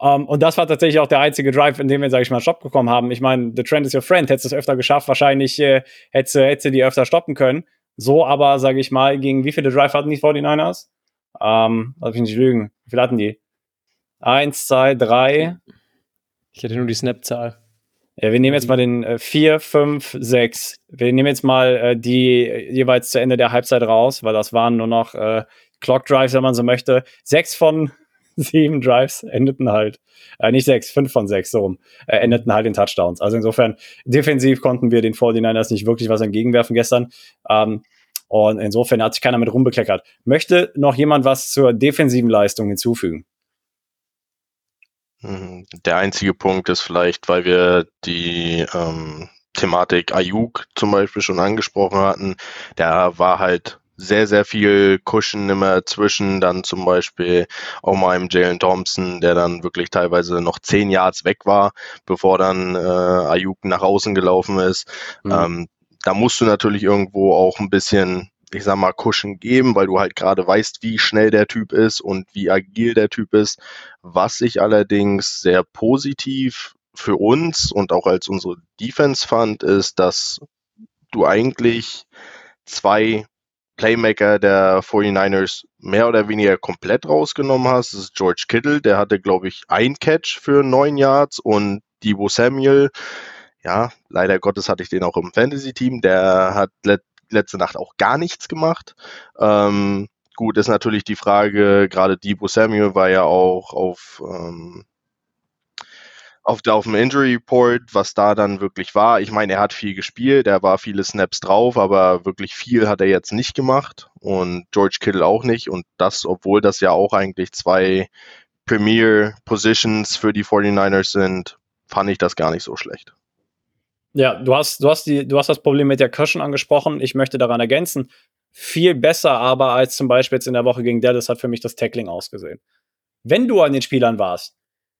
Um, und das war tatsächlich auch der einzige Drive, in dem wir, sage ich mal, Stopp bekommen haben. Ich meine, The Trend is your friend. Hättest du es öfter geschafft, wahrscheinlich äh, hättest du die öfter stoppen können. So aber, sage ich mal, gegen wie viele Drive hatten die 49ers? Ähm, darf ich nicht lügen. Wie viel hatten die? Eins, zwei, drei. Ich hätte nur die Snap-Zahl. Ja, wir nehmen jetzt mal den äh, 4, 5, 6. Wir nehmen jetzt mal äh, die jeweils zu Ende der Halbzeit raus, weil das waren nur noch äh, Clock Drives, wenn man so möchte. Sechs von sieben Drives endeten halt, äh, nicht sechs, fünf von sechs, so rum, äh, endeten halt in Touchdowns. Also insofern, defensiv konnten wir den 49ers nicht wirklich was entgegenwerfen gestern. Ähm, und insofern hat sich keiner mit rumbekleckert. Möchte noch jemand was zur defensiven Leistung hinzufügen? Mhm. Der einzige Punkt ist vielleicht, weil wir die ähm, Thematik Ayuk zum Beispiel schon angesprochen hatten, der war halt sehr, sehr viel Cushion immer zwischen, dann zum Beispiel auch mal im Jalen Thompson, der dann wirklich teilweise noch zehn Yards weg war, bevor dann äh, Ayuk nach außen gelaufen ist. Mhm. Ähm, da musst du natürlich irgendwo auch ein bisschen ich sag mal, Cushion geben, weil du halt gerade weißt, wie schnell der Typ ist und wie agil der Typ ist. Was ich allerdings sehr positiv für uns und auch als unsere Defense fand, ist, dass du eigentlich zwei Playmaker der 49ers mehr oder weniger komplett rausgenommen hast. Das ist George Kittle, der hatte, glaube ich, ein Catch für neun Yards und Debo Samuel, ja, leider Gottes hatte ich den auch im Fantasy-Team, der hat let letzte Nacht auch gar nichts gemacht. Ähm, gut, ist natürlich die Frage, gerade Debo Samuel war ja auch auf, ähm, auf, auf dem Injury Report, was da dann wirklich war. Ich meine, er hat viel gespielt, er war viele Snaps drauf, aber wirklich viel hat er jetzt nicht gemacht und George Kittle auch nicht. Und das, obwohl das ja auch eigentlich zwei Premier Positions für die 49ers sind, fand ich das gar nicht so schlecht. Ja, du hast, du hast die, du hast das Problem mit der Cushion angesprochen. Ich möchte daran ergänzen. Viel besser aber als zum Beispiel jetzt in der Woche gegen Dallas hat für mich das Tackling ausgesehen. Wenn du an den Spielern warst,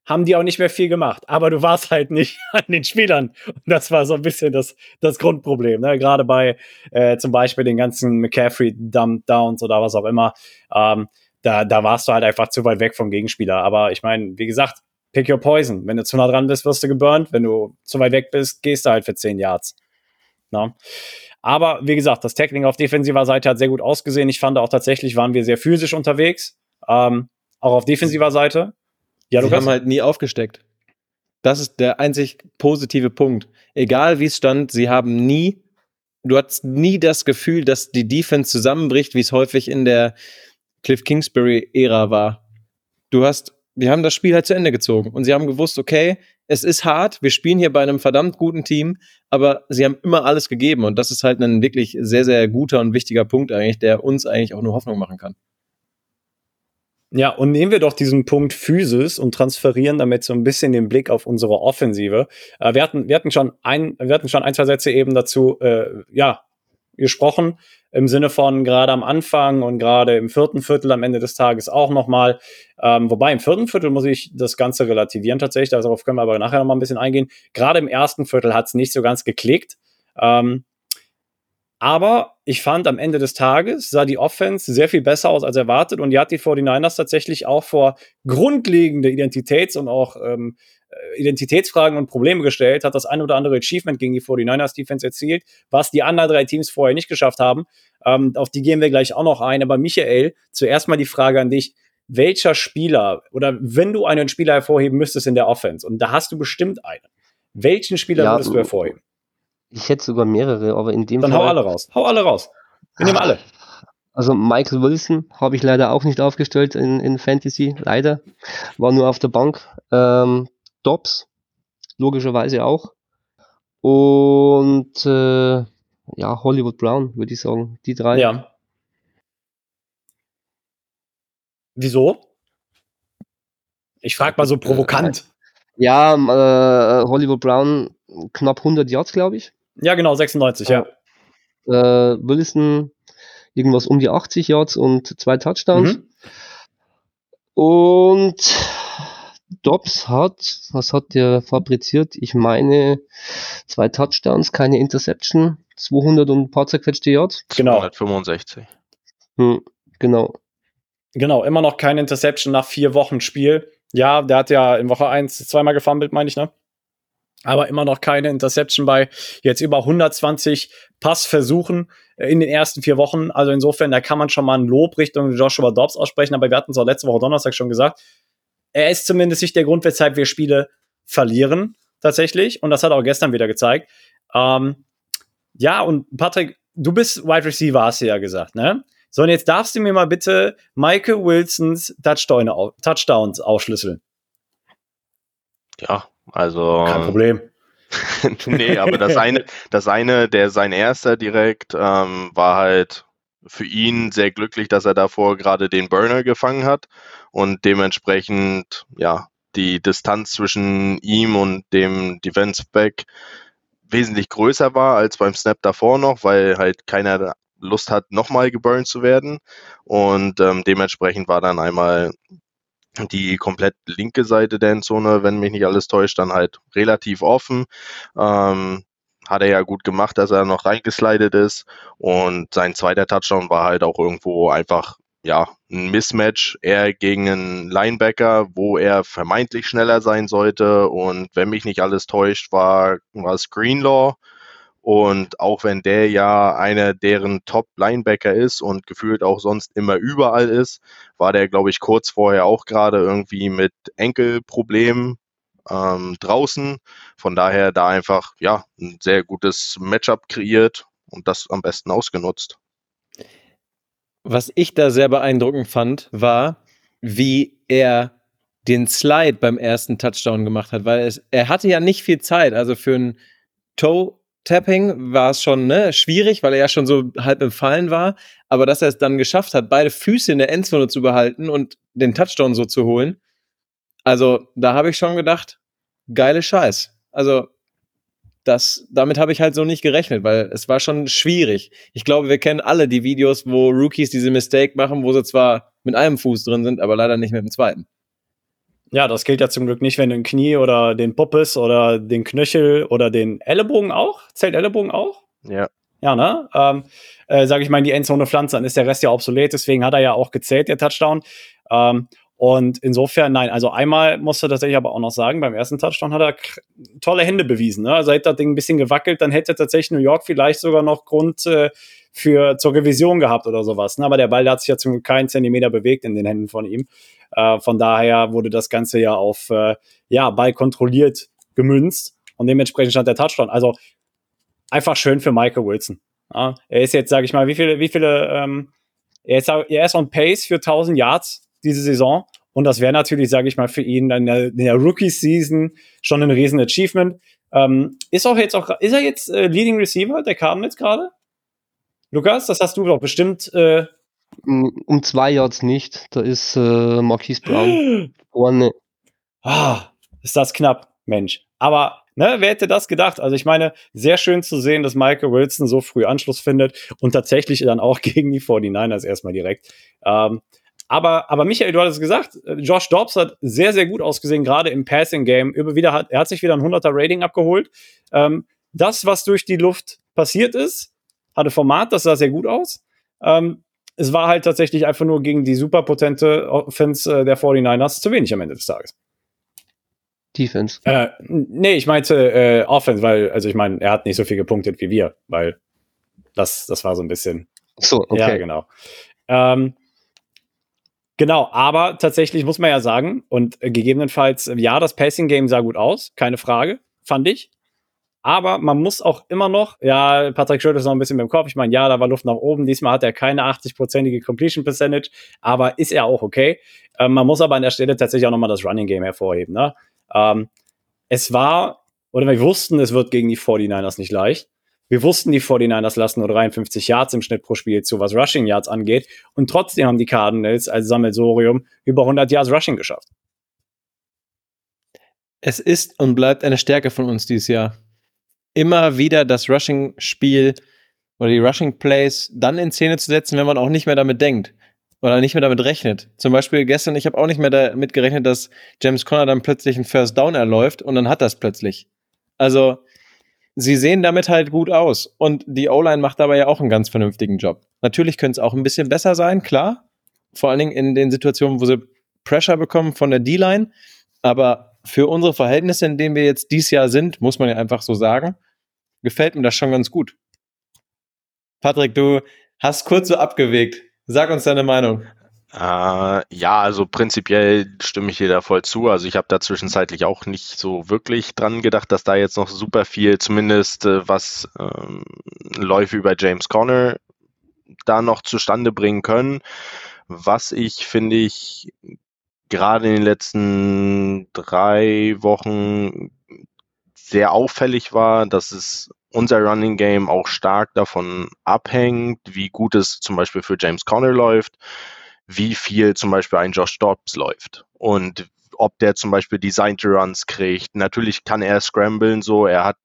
haben die auch nicht mehr viel gemacht. Aber du warst halt nicht an den Spielern. Und das war so ein bisschen das, das Grundproblem. Ne? Gerade bei äh, zum Beispiel den ganzen McCaffrey-Dump-Downs oder was auch immer. Ähm, da, da warst du halt einfach zu weit weg vom Gegenspieler. Aber ich meine, wie gesagt, pick your poison. Wenn du zu nah dran bist, wirst du geburnt. Wenn du zu weit weg bist, gehst du halt für 10 Yards. Na? Aber wie gesagt, das Tackling auf defensiver Seite hat sehr gut ausgesehen. Ich fand auch tatsächlich, waren wir sehr physisch unterwegs. Ähm, auch auf defensiver Seite. Ja, Sie haben halt nie aufgesteckt. Das ist der einzig positive Punkt. Egal wie es stand, sie haben nie, du hattest nie das Gefühl, dass die Defense zusammenbricht, wie es häufig in der Cliff Kingsbury-Ära war. Du hast wir haben das Spiel halt zu Ende gezogen und sie haben gewusst, okay, es ist hart, wir spielen hier bei einem verdammt guten Team, aber sie haben immer alles gegeben und das ist halt ein wirklich sehr, sehr guter und wichtiger Punkt eigentlich, der uns eigentlich auch nur Hoffnung machen kann. Ja, und nehmen wir doch diesen Punkt Physis und transferieren damit so ein bisschen den Blick auf unsere Offensive. Äh, wir, hatten, wir, hatten schon ein, wir hatten schon ein, zwei Sätze eben dazu, äh, ja, gesprochen im Sinne von gerade am Anfang und gerade im vierten Viertel am Ende des Tages auch nochmal. Ähm, wobei im vierten Viertel muss ich das Ganze relativieren tatsächlich, darauf können wir aber nachher nochmal ein bisschen eingehen. Gerade im ersten Viertel hat es nicht so ganz geklickt. Ähm, aber ich fand am Ende des Tages sah die Offense sehr viel besser aus als erwartet und die hat die 49ers tatsächlich auch vor grundlegende Identitäts- und auch ähm, äh, Identitätsfragen und Probleme gestellt, hat das ein oder andere Achievement gegen die 49ers Defense erzielt, was die anderen drei Teams vorher nicht geschafft haben. Ähm, auf die gehen wir gleich auch noch ein. Aber Michael, zuerst mal die Frage an dich. Welcher Spieler oder wenn du einen Spieler hervorheben müsstest in der Offense, und da hast du bestimmt einen, welchen Spieler ja, würdest du hervorheben? Ich hätte sogar mehrere, aber in dem Dann Fall. Dann hau alle raus. Hau alle raus. Wir nehmen alle. Also Michael Wilson habe ich leider auch nicht aufgestellt in, in Fantasy, leider. War nur auf der Bank. Ähm, Dobbs, logischerweise auch. Und äh, ja, Hollywood Brown, würde ich sagen. Die drei. Ja. Wieso? Ich frage mal so provokant. Ja, äh, Hollywood Brown knapp 100 Yards, glaube ich. Ja, genau, 96, ja. Äh, Wilson irgendwas um die 80 Yards und zwei Touchdowns. Mhm. Und Dobbs hat, was hat der fabriziert? Ich meine, zwei Touchdowns, keine Interception, 200 und ein paar zerquetschte Yards. Genau. 265. Hm, genau. Genau, immer noch keine Interception nach vier Wochen Spiel. Ja, der hat ja in Woche 1 zweimal gefummelt, meine ich, ne? Aber immer noch keine Interception bei jetzt über 120 Passversuchen in den ersten vier Wochen. Also insofern, da kann man schon mal ein Lob Richtung Joshua Dobbs aussprechen. Aber wir hatten es auch letzte Woche Donnerstag schon gesagt. Er ist zumindest nicht der Grund, weshalb wir Spiele verlieren, tatsächlich. Und das hat er auch gestern wieder gezeigt. Ähm, ja, und Patrick, du bist Wide Receiver, hast du ja gesagt, ne? So, und jetzt darfst du mir mal bitte Michael Wilsons Touchdowns aufschlüsseln. Ja, also. Kein Problem. nee, aber das eine, das eine, der sein erster direkt, ähm, war halt für ihn sehr glücklich, dass er davor gerade den Burner gefangen hat und dementsprechend, ja, die Distanz zwischen ihm und dem Defense Back wesentlich größer war als beim Snap davor noch, weil halt keiner Lust hat, nochmal geburnt zu werden. Und ähm, dementsprechend war dann einmal die komplett linke Seite der Endzone, wenn mich nicht alles täuscht, dann halt relativ offen. Ähm, hat er ja gut gemacht, dass er noch reingeslidet ist. Und sein zweiter Touchdown war halt auch irgendwo einfach, ja, ein Mismatch. Er gegen einen Linebacker, wo er vermeintlich schneller sein sollte. Und wenn mich nicht alles täuscht, war, war es Greenlaw und auch wenn der ja einer deren Top-Linebacker ist und gefühlt auch sonst immer überall ist, war der, glaube ich, kurz vorher auch gerade irgendwie mit Enkelproblemen ähm, draußen. Von daher da einfach ja ein sehr gutes Matchup kreiert und das am besten ausgenutzt. Was ich da sehr beeindruckend fand, war, wie er den Slide beim ersten Touchdown gemacht hat, weil es, er hatte ja nicht viel Zeit. Also für einen Toe Tapping war es schon ne, schwierig, weil er ja schon so halb im Fallen war. Aber dass er es dann geschafft hat, beide Füße in der Endzone zu behalten und den Touchdown so zu holen, also da habe ich schon gedacht, geile Scheiß. Also das, damit habe ich halt so nicht gerechnet, weil es war schon schwierig. Ich glaube, wir kennen alle die Videos, wo Rookies diese Mistake machen, wo sie zwar mit einem Fuß drin sind, aber leider nicht mit dem zweiten. Ja, das gilt ja zum Glück nicht, wenn du ein Knie oder den Puppes oder den Knöchel oder den Ellenbogen auch. Zählt Ellenbogen auch? Ja. Ja, ne? Ähm, äh, sag ich mal, in die Endzone pflanzt, dann ist der Rest ja obsolet. Deswegen hat er ja auch gezählt, der Touchdown. Ähm, und insofern, nein, also einmal musste tatsächlich aber auch noch sagen, beim ersten Touchdown hat er tolle Hände bewiesen. Ne? Also hätte das Ding ein bisschen gewackelt, dann hätte tatsächlich New York vielleicht sogar noch Grund äh, für zur Revision gehabt oder sowas. Ne? Aber der Ball der hat sich ja zum keinen Zentimeter bewegt in den Händen von ihm. Äh, von daher wurde das Ganze ja auf äh, ja, Ball kontrolliert gemünzt und dementsprechend stand der Touchdown. Also einfach schön für Michael Wilson. Ja? Er ist jetzt, sage ich mal, wie viele, wie viele, ähm, er, ist, er ist on pace für 1000 Yards diese Saison. Und das wäre natürlich, sage ich mal, für ihn in der, der Rookie-Season schon ein riesen Achievement. Ähm, ist auch jetzt auch, ist er jetzt äh, Leading Receiver der Cardinals gerade? Lukas, das hast du doch bestimmt äh, um zwei Yards nicht. Da ist äh, Marquise Brown vorne. Ah, ist das knapp, Mensch. Aber ne, wer hätte das gedacht? Also ich meine, sehr schön zu sehen, dass Michael Wilson so früh Anschluss findet und tatsächlich dann auch gegen die 49ers erstmal direkt. Ähm, aber, aber Michael, du hattest gesagt, Josh Dobbs hat sehr, sehr gut ausgesehen, gerade im Passing-Game. hat, er hat sich wieder ein 100er Rating abgeholt. Ähm, das, was durch die Luft passiert ist, hatte Format, das sah sehr gut aus. Ähm, es war halt tatsächlich einfach nur gegen die superpotente Offense äh, der 49ers zu wenig am Ende des Tages. Defense. Äh, nee, ich meinte äh, Offense, weil, also ich meine, er hat nicht so viel gepunktet wie wir, weil das, das war so ein bisschen. So, okay. Ja, genau. Ähm, genau, aber tatsächlich muss man ja sagen, und äh, gegebenenfalls, ja, das Passing-Game sah gut aus, keine Frage, fand ich. Aber man muss auch immer noch, ja, Patrick Schulter ist noch ein bisschen beim Kopf. Ich meine, ja, da war Luft nach oben. Diesmal hat er keine 80-prozentige Completion Percentage, aber ist er auch okay. Ähm, man muss aber an der Stelle tatsächlich auch nochmal das Running Game hervorheben. Ne? Ähm, es war, oder wir wussten, es wird gegen die 49ers nicht leicht. Wir wussten, die 49ers lassen nur 53 Yards im Schnitt pro Spiel zu, was Rushing Yards angeht. Und trotzdem haben die Cardinals als Sammelsorium über 100 Yards Rushing geschafft. Es ist und bleibt eine Stärke von uns dieses Jahr. immer wieder das Rushing-Spiel oder die Rushing-Plays dann in Szene zu setzen, wenn man auch nicht mehr damit denkt oder nicht mehr damit rechnet. Zum Beispiel gestern, ich habe auch nicht mehr damit gerechnet, dass James Conner dann plötzlich einen First Down erläuft und dann hat das plötzlich. Also sie sehen damit halt gut aus und die O-Line macht dabei ja auch einen ganz vernünftigen Job. Natürlich könnte es auch ein bisschen besser sein, klar. Vor allen Dingen in den Situationen, wo sie Pressure bekommen von der D-Line. Aber für unsere Verhältnisse, in denen wir jetzt dieses Jahr sind, muss man ja einfach so sagen, gefällt mir das schon ganz gut. Patrick, du hast kurz so abgewegt. Sag uns deine Meinung. Äh, ja, also prinzipiell stimme ich dir da voll zu. Also ich habe da zwischenzeitlich auch nicht so wirklich dran gedacht, dass da jetzt noch super viel, zumindest äh, was ähm, Läufe über James Conner da noch zustande bringen können. Was ich, finde ich, gerade in den letzten drei Wochen sehr auffällig war, dass es unser Running Game auch stark davon abhängt, wie gut es zum Beispiel für James Conner läuft, wie viel zum Beispiel ein Josh Dobbs läuft und ob der zum Beispiel Designed Runs kriegt. Natürlich kann er scramblen, so er hat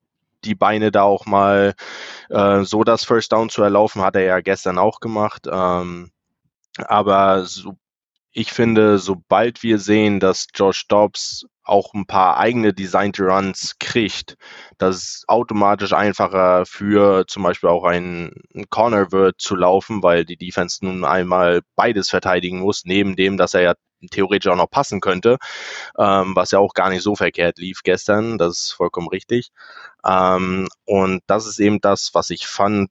die Beine da auch mal äh, so das First Down zu erlaufen, hat er ja gestern auch gemacht. Ähm, aber so, ich finde, sobald wir sehen, dass Josh Dobbs auch ein paar eigene Designed Runs kriegt, dass es automatisch einfacher für zum Beispiel auch einen Corner wird zu laufen, weil die Defense nun einmal beides verteidigen muss, neben dem, dass er ja theoretisch auch noch passen könnte, ähm, was ja auch gar nicht so verkehrt lief gestern, das ist vollkommen richtig. Ähm, und das ist eben das, was ich fand,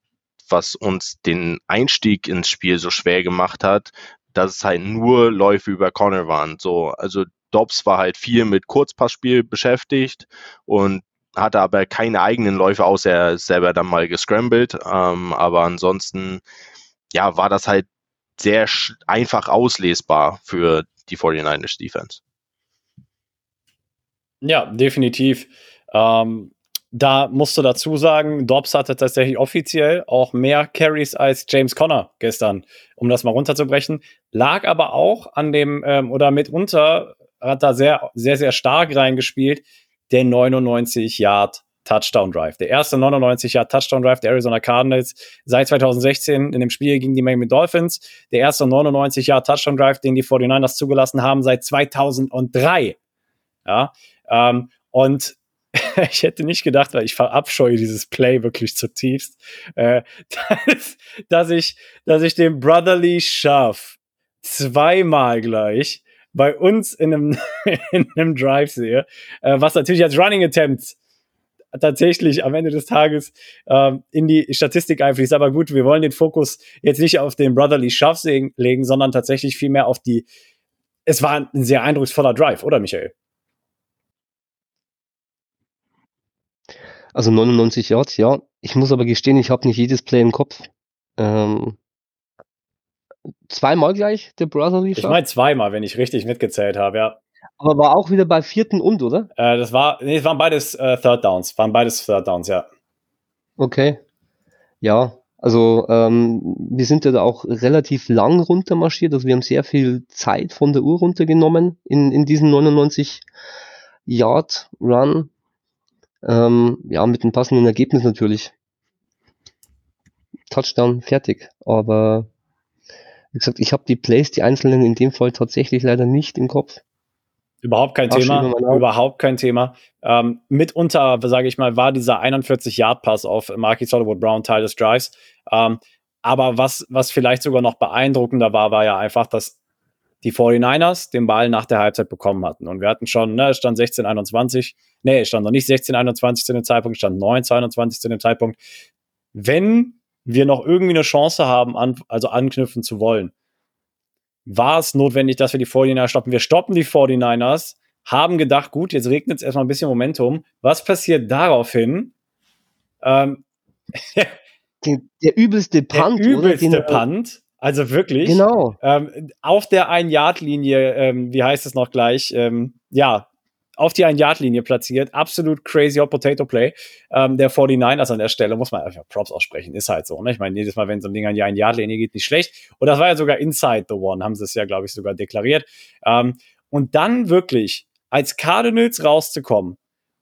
was uns den Einstieg ins Spiel so schwer gemacht hat, dass es halt nur Läufe über Corner waren. So, also Dobbs war halt viel mit Kurzpassspiel beschäftigt und hatte aber keine eigenen Läufe, außer er selber dann mal gescrambled. Ähm, aber ansonsten, ja, war das halt sehr einfach auslesbar für die 49ers Defense. Ja, definitiv. Ähm, da musst du dazu sagen, Dobbs hatte tatsächlich offiziell auch mehr Carries als James Conner gestern, um das mal runterzubrechen. Lag aber auch an dem, ähm, oder mitunter hat da sehr, sehr, sehr stark reingespielt, der 99 Yard Touchdown Drive. Der erste 99 Yard Touchdown Drive der Arizona Cardinals seit 2016 in dem Spiel gegen die Miami Dolphins. Der erste 99 Yard Touchdown Drive, den die 49ers zugelassen haben seit 2003. Ja, ähm, und ich hätte nicht gedacht, weil ich verabscheue dieses Play wirklich zutiefst, äh, dass, dass, ich, dass ich den Brotherly Shove zweimal gleich bei uns in einem, in einem Drive sehe, äh, was natürlich als Running Attempt tatsächlich am Ende des Tages ähm, in die Statistik einfließt. Aber gut, wir wollen den Fokus jetzt nicht auf den Brotherly Shove legen, sondern tatsächlich vielmehr auf die. Es war ein sehr eindrucksvoller Drive, oder Michael? Also 99 Yards, ja. Ich muss aber gestehen, ich habe nicht jedes Play im Kopf. Ähm, zweimal gleich, der Brotherly? Ich meine zweimal, wenn ich richtig mitgezählt habe, ja. Aber war auch wieder bei vierten und, oder? Äh, das war, nee, es waren beides äh, Third Downs, waren beides Third Downs, ja. Okay. Ja, also ähm, wir sind ja da auch relativ lang runtermarschiert, also wir haben sehr viel Zeit von der Uhr runtergenommen in, in diesen 99 Yard Run. Ähm, ja, mit einem passenden Ergebnis natürlich. Touchdown, fertig. Aber wie gesagt, ich habe die Plays, die einzelnen in dem Fall tatsächlich leider nicht im Kopf. Überhaupt kein Ach, Thema. Überhaupt kein Thema. Ähm, mitunter, sage ich mal, war dieser 41-Yard-Pass auf Marquis Hollywood Brown Teil des Drives. Ähm, aber was, was vielleicht sogar noch beeindruckender war, war ja einfach, dass die 49ers den Ball nach der Halbzeit bekommen hatten. Und wir hatten schon, ne, es stand 16, 21. Nee, es stand noch nicht 16, 21 zu dem Zeitpunkt, es stand 9, 21 zu dem Zeitpunkt. Wenn wir noch irgendwie eine Chance haben, an, also anknüpfen zu wollen, war es notwendig, dass wir die 49ers stoppen. Wir stoppen die 49ers, haben gedacht, gut, jetzt regnet es erstmal ein bisschen Momentum. Was passiert daraufhin? Ähm, der, der, übelste Punt, der übelste oder? Punt. Also wirklich. Genau. Ähm, auf der Ein-Yard-Linie, ähm, wie heißt es noch gleich? Ähm, ja, auf die Ein-Yard-Linie platziert. Absolut crazy Hot Potato Play. Ähm, der 49ers an der Stelle, muss man einfach Props aussprechen, ist halt so. Ne? Ich meine, jedes Mal, wenn so ein Ding an die Ein-Yard-Linie geht, nicht schlecht. Und das war ja sogar inside the one, haben sie es ja, glaube ich, sogar deklariert. Ähm, und dann wirklich als Cardinals rauszukommen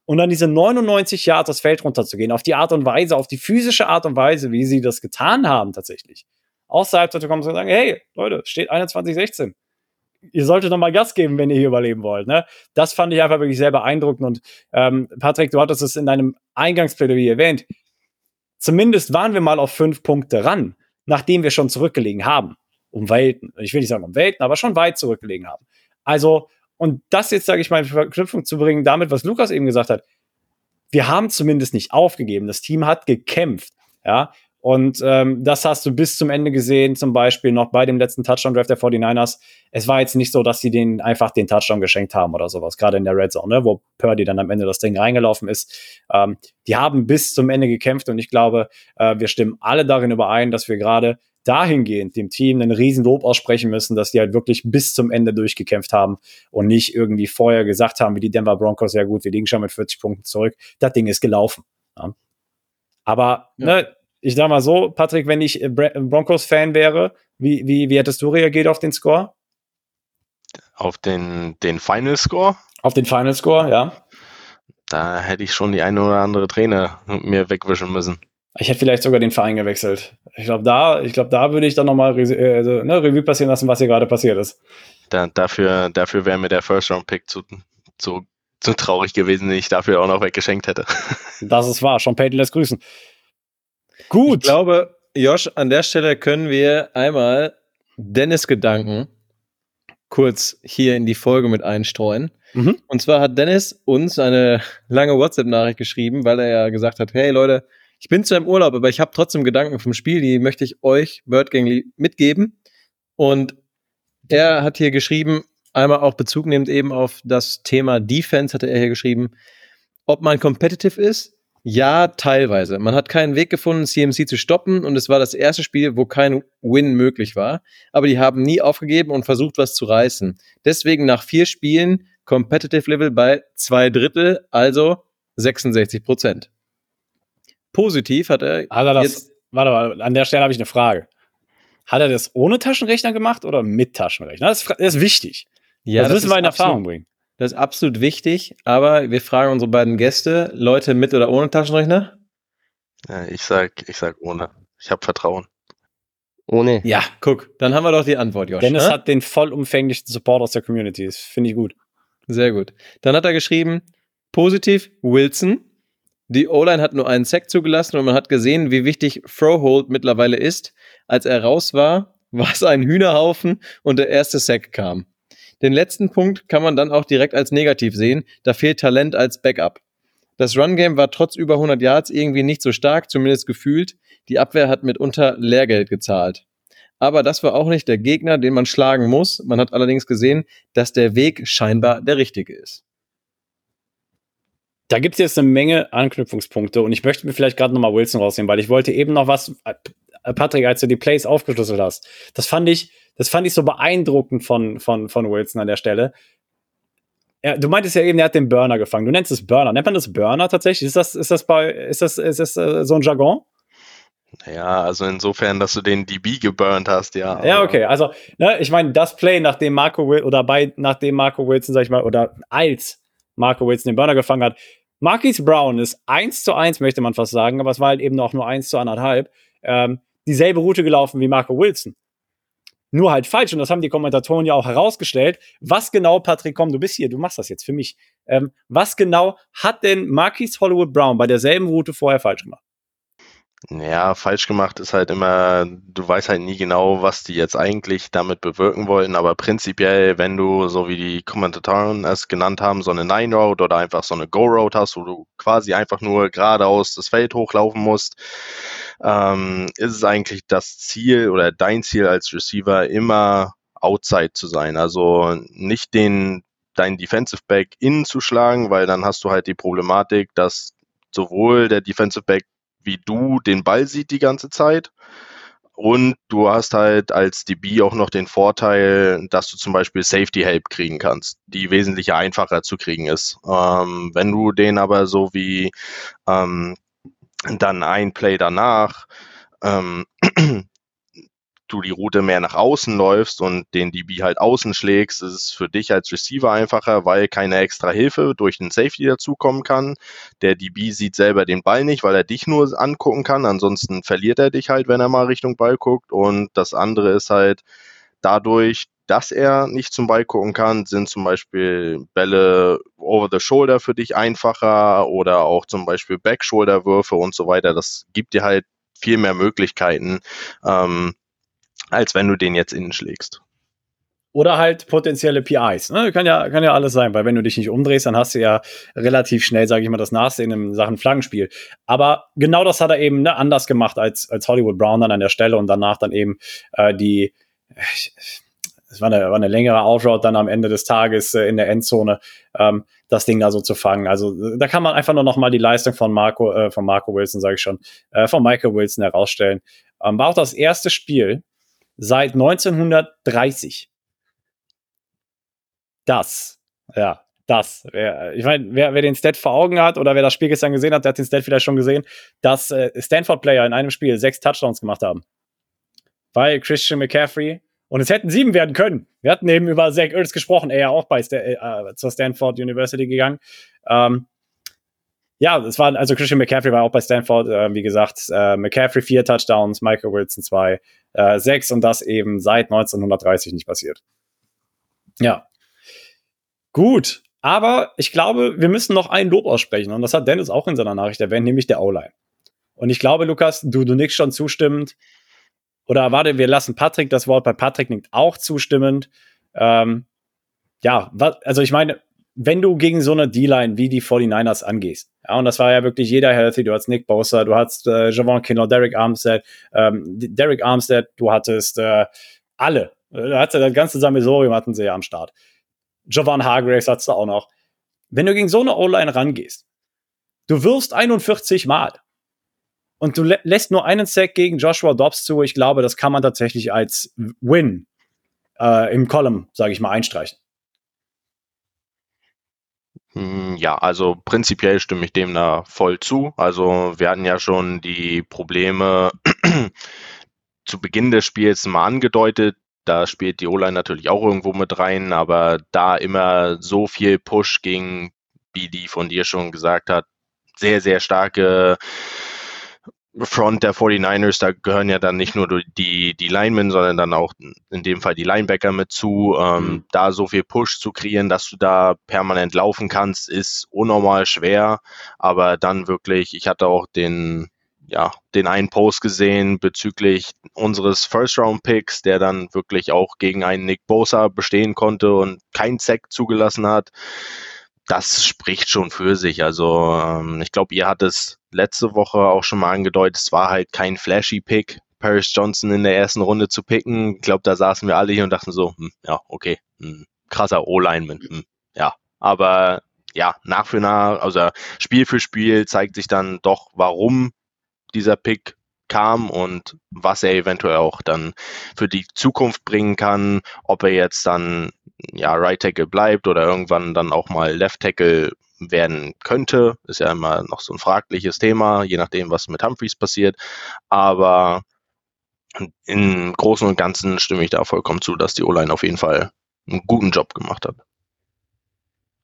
und dann diese 99 Yards das Feld runterzugehen, auf die Art und Weise, auf die physische Art und Weise, wie sie das getan haben tatsächlich. Außerhalb zu kommen und sagen, hey, Leute, steht 21-16. Ihr solltet noch mal Gas geben, wenn ihr hier überleben wollt. Ne? Das fand ich einfach wirklich sehr beeindruckend. Und ähm, Patrick, du hattest es in deinem Eingangsplädoyer erwähnt. Zumindest waren wir mal auf fünf Punkte ran, nachdem wir schon zurückgelegen haben. Um Welten. Ich will nicht sagen um Welten, aber schon weit zurückgelegen haben. Also, und das jetzt, sage ich mal, in Verknüpfung zu bringen damit, was Lukas eben gesagt hat. Wir haben zumindest nicht aufgegeben. Das Team hat gekämpft. Ja, und ähm, das hast du bis zum Ende gesehen, zum Beispiel noch bei dem letzten Touchdown-Draft der 49ers. Es war jetzt nicht so, dass sie denen einfach den Touchdown geschenkt haben oder sowas, gerade in der Red Zone, ne, wo Purdy dann am Ende das Ding reingelaufen ist. Ähm, die haben bis zum Ende gekämpft und ich glaube, äh, wir stimmen alle darin überein, dass wir gerade dahingehend dem Team einen riesen Lob aussprechen müssen, dass die halt wirklich bis zum Ende durchgekämpft haben und nicht irgendwie vorher gesagt haben, wie die Denver Broncos, ja gut, wir liegen schon mit 40 Punkten zurück. Das Ding ist gelaufen. Ja. Aber ja. ne, ich sag mal so, Patrick, wenn ich Broncos-Fan wäre, wie, wie, wie hättest du reagiert auf den Score? Auf den, den Final Score? Auf den Final Score, ja. Da hätte ich schon die eine oder andere Trainer mir wegwischen müssen. Ich hätte vielleicht sogar den Verein gewechselt. Ich glaube, da, ich glaube, da würde ich dann nochmal äh, also, ne, Revue passieren lassen, was hier gerade passiert ist. Da, dafür, dafür wäre mir der First-Round-Pick zu, zu, zu traurig gewesen, den ich dafür auch noch weggeschenkt hätte. Das ist wahr. Sean Payton lässt grüßen. Gut. Ich glaube, Josh, an der Stelle können wir einmal Dennis Gedanken kurz hier in die Folge mit einstreuen. Mhm. Und zwar hat Dennis uns eine lange WhatsApp-Nachricht geschrieben, weil er ja gesagt hat, hey Leute, ich bin zwar im Urlaub, aber ich habe trotzdem Gedanken vom Spiel, die möchte ich euch, Birdgang, mitgeben. Und er hat hier geschrieben, einmal auch Bezug nehmend eben auf das Thema Defense, hatte er hier geschrieben, ob man competitive ist, ja, teilweise. Man hat keinen Weg gefunden, CMC zu stoppen und es war das erste Spiel, wo kein Win möglich war. Aber die haben nie aufgegeben und versucht, was zu reißen. Deswegen nach vier Spielen Competitive Level bei zwei Drittel, also 66 Prozent. Positiv hat er. Hat er das, jetzt, warte mal, an der Stelle habe ich eine Frage. Hat er das ohne Taschenrechner gemacht oder mit Taschenrechner? Das ist, das ist wichtig. Ja, das, das müssen wir in Erfahrung bringen. Das ist absolut wichtig, aber wir fragen unsere beiden Gäste, Leute mit oder ohne Taschenrechner? Ja, ich sag, ich sag ohne. Ich habe Vertrauen. Ohne. Ja, guck, dann haben wir doch die Antwort, Josh. Dennis ne? hat den vollumfänglichen Support aus der Community. Das finde ich gut. Sehr gut. Dann hat er geschrieben, positiv Wilson. Die O-Line hat nur einen Sack zugelassen und man hat gesehen, wie wichtig Throwhold mittlerweile ist. Als er raus war, war es ein Hühnerhaufen und der erste Sack kam. Den letzten Punkt kann man dann auch direkt als negativ sehen. Da fehlt Talent als Backup. Das Run-Game war trotz über 100 Yards irgendwie nicht so stark, zumindest gefühlt. Die Abwehr hat mitunter Lehrgeld gezahlt. Aber das war auch nicht der Gegner, den man schlagen muss. Man hat allerdings gesehen, dass der Weg scheinbar der richtige ist. Da gibt es jetzt eine Menge Anknüpfungspunkte und ich möchte mir vielleicht gerade nochmal Wilson rausnehmen, weil ich wollte eben noch was, äh, Patrick, als du die Plays aufgeschlüsselt hast. Das fand ich, das fand ich so beeindruckend von, von, von Wilson an der Stelle. Ja, du meintest ja eben, er hat den Burner gefangen. Du nennst es Burner. Nennt man das Burner tatsächlich? Ist das, ist das bei, ist das, ist das äh, so ein Jargon? Ja, also insofern, dass du den DB geburnt hast, ja. Ja, okay. Also, ne, ich meine, das Play, nachdem Marco Wilson, oder bei, nachdem Marco Wilson, sag ich mal, oder als Marco Wilson den Burner gefangen hat, Marquis Brown ist eins zu eins, möchte man fast sagen, aber es war halt eben auch nur eins zu anderthalb, ähm, dieselbe Route gelaufen wie Marco Wilson nur halt falsch. Und das haben die Kommentatoren ja auch herausgestellt. Was genau, Patrick, komm, du bist hier, du machst das jetzt für mich. Ähm, was genau hat denn Marquis Hollywood Brown bei derselben Route vorher falsch gemacht? Ja, falsch gemacht ist halt immer, du weißt halt nie genau, was die jetzt eigentlich damit bewirken wollen, aber prinzipiell, wenn du, so wie die Kommentatoren es genannt haben, so eine Nine Road oder einfach so eine Go Road hast, wo du quasi einfach nur geradeaus das Feld hochlaufen musst, ähm, ist es eigentlich das Ziel oder dein Ziel als Receiver immer outside zu sein, also nicht den deinen Defensive Back innen zu schlagen, weil dann hast du halt die Problematik, dass sowohl der Defensive Back wie du den Ball sieht die ganze Zeit. Und du hast halt als DB auch noch den Vorteil, dass du zum Beispiel Safety Help kriegen kannst, die wesentlich einfacher zu kriegen ist. Ähm, wenn du den aber so wie ähm, dann ein Play danach ähm, du die Route mehr nach außen läufst und den DB halt außen schlägst, ist es für dich als Receiver einfacher, weil keine extra Hilfe durch den Safety dazukommen kann. Der DB sieht selber den Ball nicht, weil er dich nur angucken kann. Ansonsten verliert er dich halt, wenn er mal Richtung Ball guckt. Und das andere ist halt dadurch, dass er nicht zum Ball gucken kann, sind zum Beispiel Bälle over the shoulder für dich einfacher oder auch zum Beispiel Back-Shoulder-Würfe und so weiter. Das gibt dir halt viel mehr Möglichkeiten, ähm, als wenn du den jetzt innen schlägst. Oder halt potenzielle PIs. Ne? Kann, ja, kann ja alles sein, weil wenn du dich nicht umdrehst, dann hast du ja relativ schnell, sage ich mal, das Nachsehen in Sachen Flaggenspiel. Aber genau das hat er eben ne, anders gemacht als, als Hollywood Brown dann an der Stelle und danach dann eben äh, die. Es war eine, war eine längere Outroute dann am Ende des Tages äh, in der Endzone, ähm, das Ding da so zu fangen. Also da kann man einfach nur noch mal die Leistung von Marco, äh, von Marco Wilson, sage ich schon, äh, von Michael Wilson herausstellen. Ähm, war auch das erste Spiel, seit 1930. Das, ja, das. Ich meine, wer, wer den Stat vor Augen hat oder wer das Spiel gestern gesehen hat, der hat den Stat vielleicht schon gesehen, dass äh, Stanford-Player in einem Spiel sechs Touchdowns gemacht haben. Weil Christian McCaffrey und es hätten sieben werden können. Wir hatten eben über Zach Ertz gesprochen, er ja auch bei Sta äh, zur Stanford University gegangen. Ähm, ja, es war, also Christian McCaffrey war auch bei Stanford, äh, wie gesagt, äh, McCaffrey vier Touchdowns, Michael Wilson zwei, äh, sechs und das eben seit 1930 nicht passiert. Ja. Gut, aber ich glaube, wir müssen noch ein Lob aussprechen und das hat Dennis auch in seiner Nachricht erwähnt, nämlich der O-Line. Und ich glaube, Lukas, du, du nickst schon zustimmend. Oder warte, wir lassen Patrick das Wort. Bei Patrick nickt auch zustimmend. Ähm, ja, was, also ich meine, wenn du gegen so eine D-Line wie die 49ers angehst, ja, und das war ja wirklich jeder healthy, du hattest Nick Bosa, du hattest äh, Javon Kinlaw, Derek Armstead, ähm, Derek Armstead, du hattest äh, alle, du hattest das ganze Sammelsorium hatten sie ja am Start. Javon Hargraves hattest du auch noch. Wenn du gegen so eine O-Line rangehst, du wirst 41 Mal und du lä lässt nur einen Sack gegen Joshua Dobbs zu, ich glaube, das kann man tatsächlich als Win äh, im Column, sage ich mal, einstreichen. Hm, ja, also prinzipiell stimme ich dem da voll zu. Also wir hatten ja schon die Probleme zu Beginn des Spiels mal angedeutet. Da spielt die O-Line natürlich auch irgendwo mit rein, aber da immer so viel Push ging, wie die von dir schon gesagt hat, sehr, sehr starke Front der 49ers, da gehören ja dann nicht nur die, die Linemen, sondern dann auch in dem Fall die Linebacker mit zu. Ähm, mhm. Da so viel Push zu kreieren, dass du da permanent laufen kannst, ist unnormal schwer. Aber dann wirklich, ich hatte auch den, ja, den einen Post gesehen bezüglich unseres First-Round-Picks, der dann wirklich auch gegen einen Nick Bosa bestehen konnte und kein Sack zugelassen hat das spricht schon für sich. Also ähm, ich glaube, ihr hat es letzte Woche auch schon mal angedeutet, es war halt kein flashy Pick, Paris Johnson in der ersten Runde zu picken. Ich glaube, da saßen wir alle hier und dachten so, hm, ja, okay, hm, krasser O-Lineman, hm, ja. Aber ja, nach für nach, also Spiel für Spiel zeigt sich dann doch, warum dieser Pick kam und was er eventuell auch dann für die Zukunft bringen kann, ob er jetzt dann ja Right Tackle bleibt oder irgendwann dann auch mal Left Tackle werden könnte, ist ja immer noch so ein fragliches Thema, je nachdem, was mit Humphreys passiert. Aber im Großen und Ganzen stimme ich da vollkommen zu, dass die O-Line auf jeden Fall einen guten Job gemacht hat.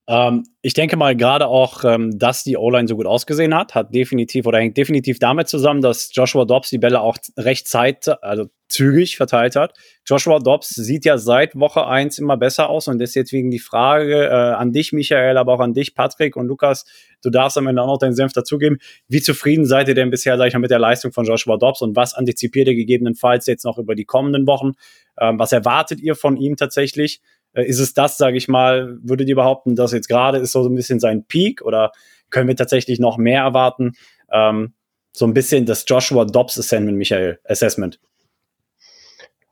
Ähm, ich denke mal gerade auch, ähm, dass die O-Line so gut ausgesehen hat, hat definitiv oder hängt definitiv damit zusammen, dass Joshua Dobbs die Bälle auch recht zeit, also zügig verteilt hat. Joshua Dobbs sieht ja seit Woche eins immer besser aus und deswegen die Frage äh, an dich, Michael, aber auch an dich, Patrick und Lukas. Du darfst am Ende auch noch deinen Senf dazugeben. Wie zufrieden seid ihr denn bisher, sag ich mal, mit der Leistung von Joshua Dobbs und was antizipiert ihr gegebenenfalls jetzt noch über die kommenden Wochen? Ähm, was erwartet ihr von ihm tatsächlich? Äh, ist es das, sage ich mal, würdet ihr behaupten, dass jetzt gerade ist so ein bisschen sein Peak oder können wir tatsächlich noch mehr erwarten? Ähm, so ein bisschen das Joshua Dobbs Assessment, Michael, Assessment.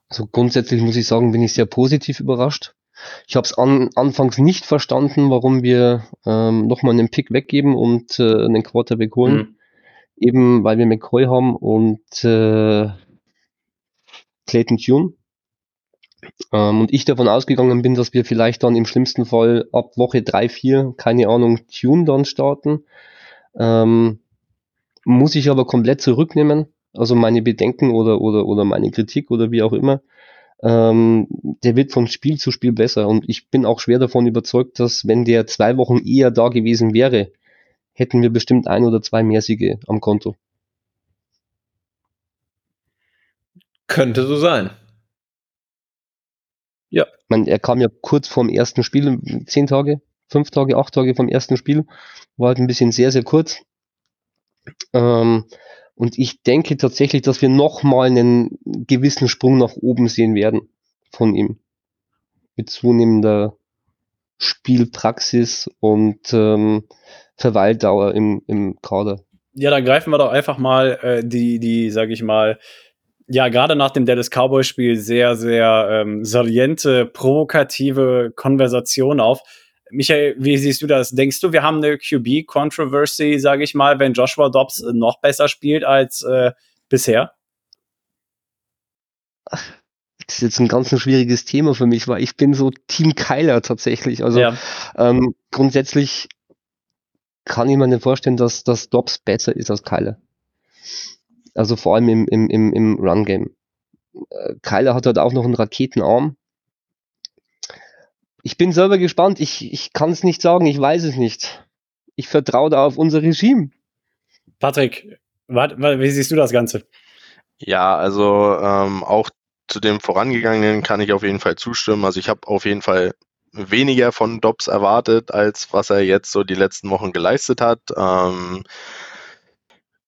Also grundsätzlich muss ich sagen, bin ich sehr positiv überrascht. Ich habe es an, anfangs nicht verstanden, warum wir ähm, nochmal einen Pick weggeben und äh, einen Quarterback holen. Mhm. Eben weil wir McCoy haben und äh, Clayton Tune. Ähm, und ich davon ausgegangen bin, dass wir vielleicht dann im schlimmsten Fall ab Woche 3, 4, keine Ahnung, Tune dann starten. Ähm, muss ich aber komplett zurücknehmen. also meine Bedenken oder, oder, oder meine Kritik oder wie auch immer, ähm, der wird von Spiel zu Spiel besser. Und ich bin auch schwer davon überzeugt, dass wenn der zwei Wochen eher da gewesen wäre, hätten wir bestimmt ein oder zwei mehr Siege am Konto. Könnte so sein. Man, er kam ja kurz vorm ersten Spiel, zehn Tage, fünf Tage, acht Tage vom ersten Spiel, war halt ein bisschen sehr, sehr kurz. Ähm, und ich denke tatsächlich, dass wir nochmal einen gewissen Sprung nach oben sehen werden von ihm. Mit zunehmender Spielpraxis und ähm, Verweildauer im, im Kader. Ja, dann greifen wir doch einfach mal äh, die, die, sag ich mal, ja, gerade nach dem Dallas Cowboys-Spiel sehr, sehr ähm, saliente, provokative Konversation auf. Michael, wie siehst du das? Denkst du, wir haben eine QB-Controversy, sage ich mal, wenn Joshua Dobbs noch besser spielt als äh, bisher? Das ist jetzt ein ganz ein schwieriges Thema für mich, weil ich bin so Team Kyler tatsächlich. Also ja. ähm, grundsätzlich kann ich mir nicht vorstellen, dass, dass Dobbs besser ist als Kyler. Also vor allem im, im, im, im Run-Game. Äh, Kyler hat halt auch noch einen Raketenarm. Ich bin selber gespannt. Ich, ich kann es nicht sagen. Ich weiß es nicht. Ich vertraue da auf unser Regime. Patrick, wat, wat, wie siehst du das Ganze? Ja, also ähm, auch zu dem vorangegangenen kann ich auf jeden Fall zustimmen. Also ich habe auf jeden Fall weniger von Dobbs erwartet, als was er jetzt so die letzten Wochen geleistet hat. Ähm,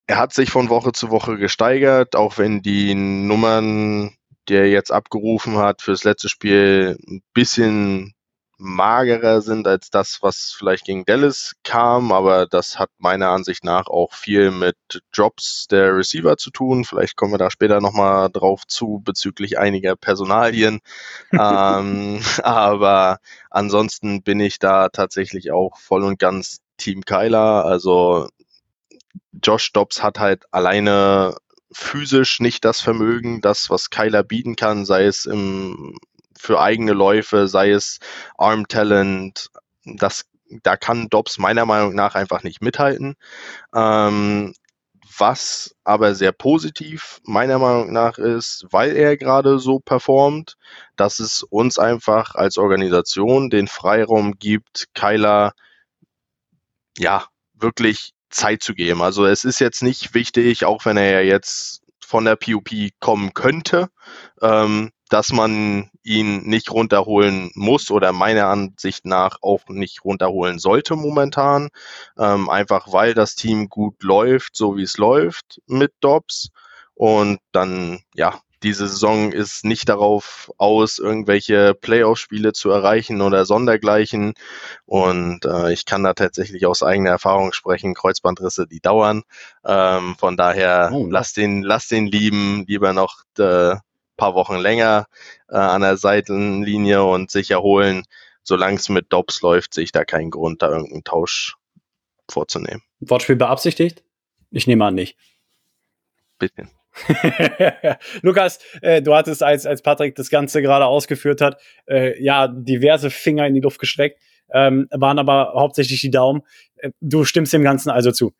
er hat sich von Woche zu Woche gesteigert, auch wenn die Nummern, die er jetzt abgerufen hat fürs letzte Spiel, ein bisschen magerer sind als das, was vielleicht gegen Dallas kam, aber das hat meiner Ansicht nach auch viel mit Drops der Receiver zu tun. Vielleicht kommen wir da später nochmal drauf zu bezüglich einiger Personalien. ähm, aber ansonsten bin ich da tatsächlich auch voll und ganz Team Kyler. Also Josh Dobbs hat halt alleine physisch nicht das Vermögen, das, was Kyler bieten kann, sei es im, für eigene Läufe, sei es Arm Talent, das, da kann Dobbs meiner Meinung nach einfach nicht mithalten. Ähm, was aber sehr positiv meiner Meinung nach ist, weil er gerade so performt, dass es uns einfach als Organisation den Freiraum gibt, Kyler ja wirklich Zeit zu geben. Also es ist jetzt nicht wichtig, auch wenn er ja jetzt von der PUP kommen könnte, ähm, dass man ihn nicht runterholen muss oder meiner Ansicht nach auch nicht runterholen sollte momentan. Ähm, einfach weil das Team gut läuft, so wie es läuft mit Dobbs. Und dann, ja, diese Saison ist nicht darauf aus, irgendwelche Playoff-Spiele zu erreichen oder sondergleichen. Und äh, ich kann da tatsächlich aus eigener Erfahrung sprechen, Kreuzbandrisse, die dauern. Ähm, von daher oh. lass den, lass den lieben, lieber noch äh, paar Wochen länger äh, an der Seitenlinie und sich erholen. Solange es mit Dobbs läuft, sehe ich da keinen Grund, da irgendeinen Tausch vorzunehmen. Wortspiel beabsichtigt? Ich nehme an nicht. Bitte. Lukas, äh, du hattest, als, als Patrick das Ganze gerade ausgeführt hat, äh, ja, diverse Finger in die Luft gestreckt, ähm, waren aber hauptsächlich die Daumen. Äh, du stimmst dem Ganzen also zu.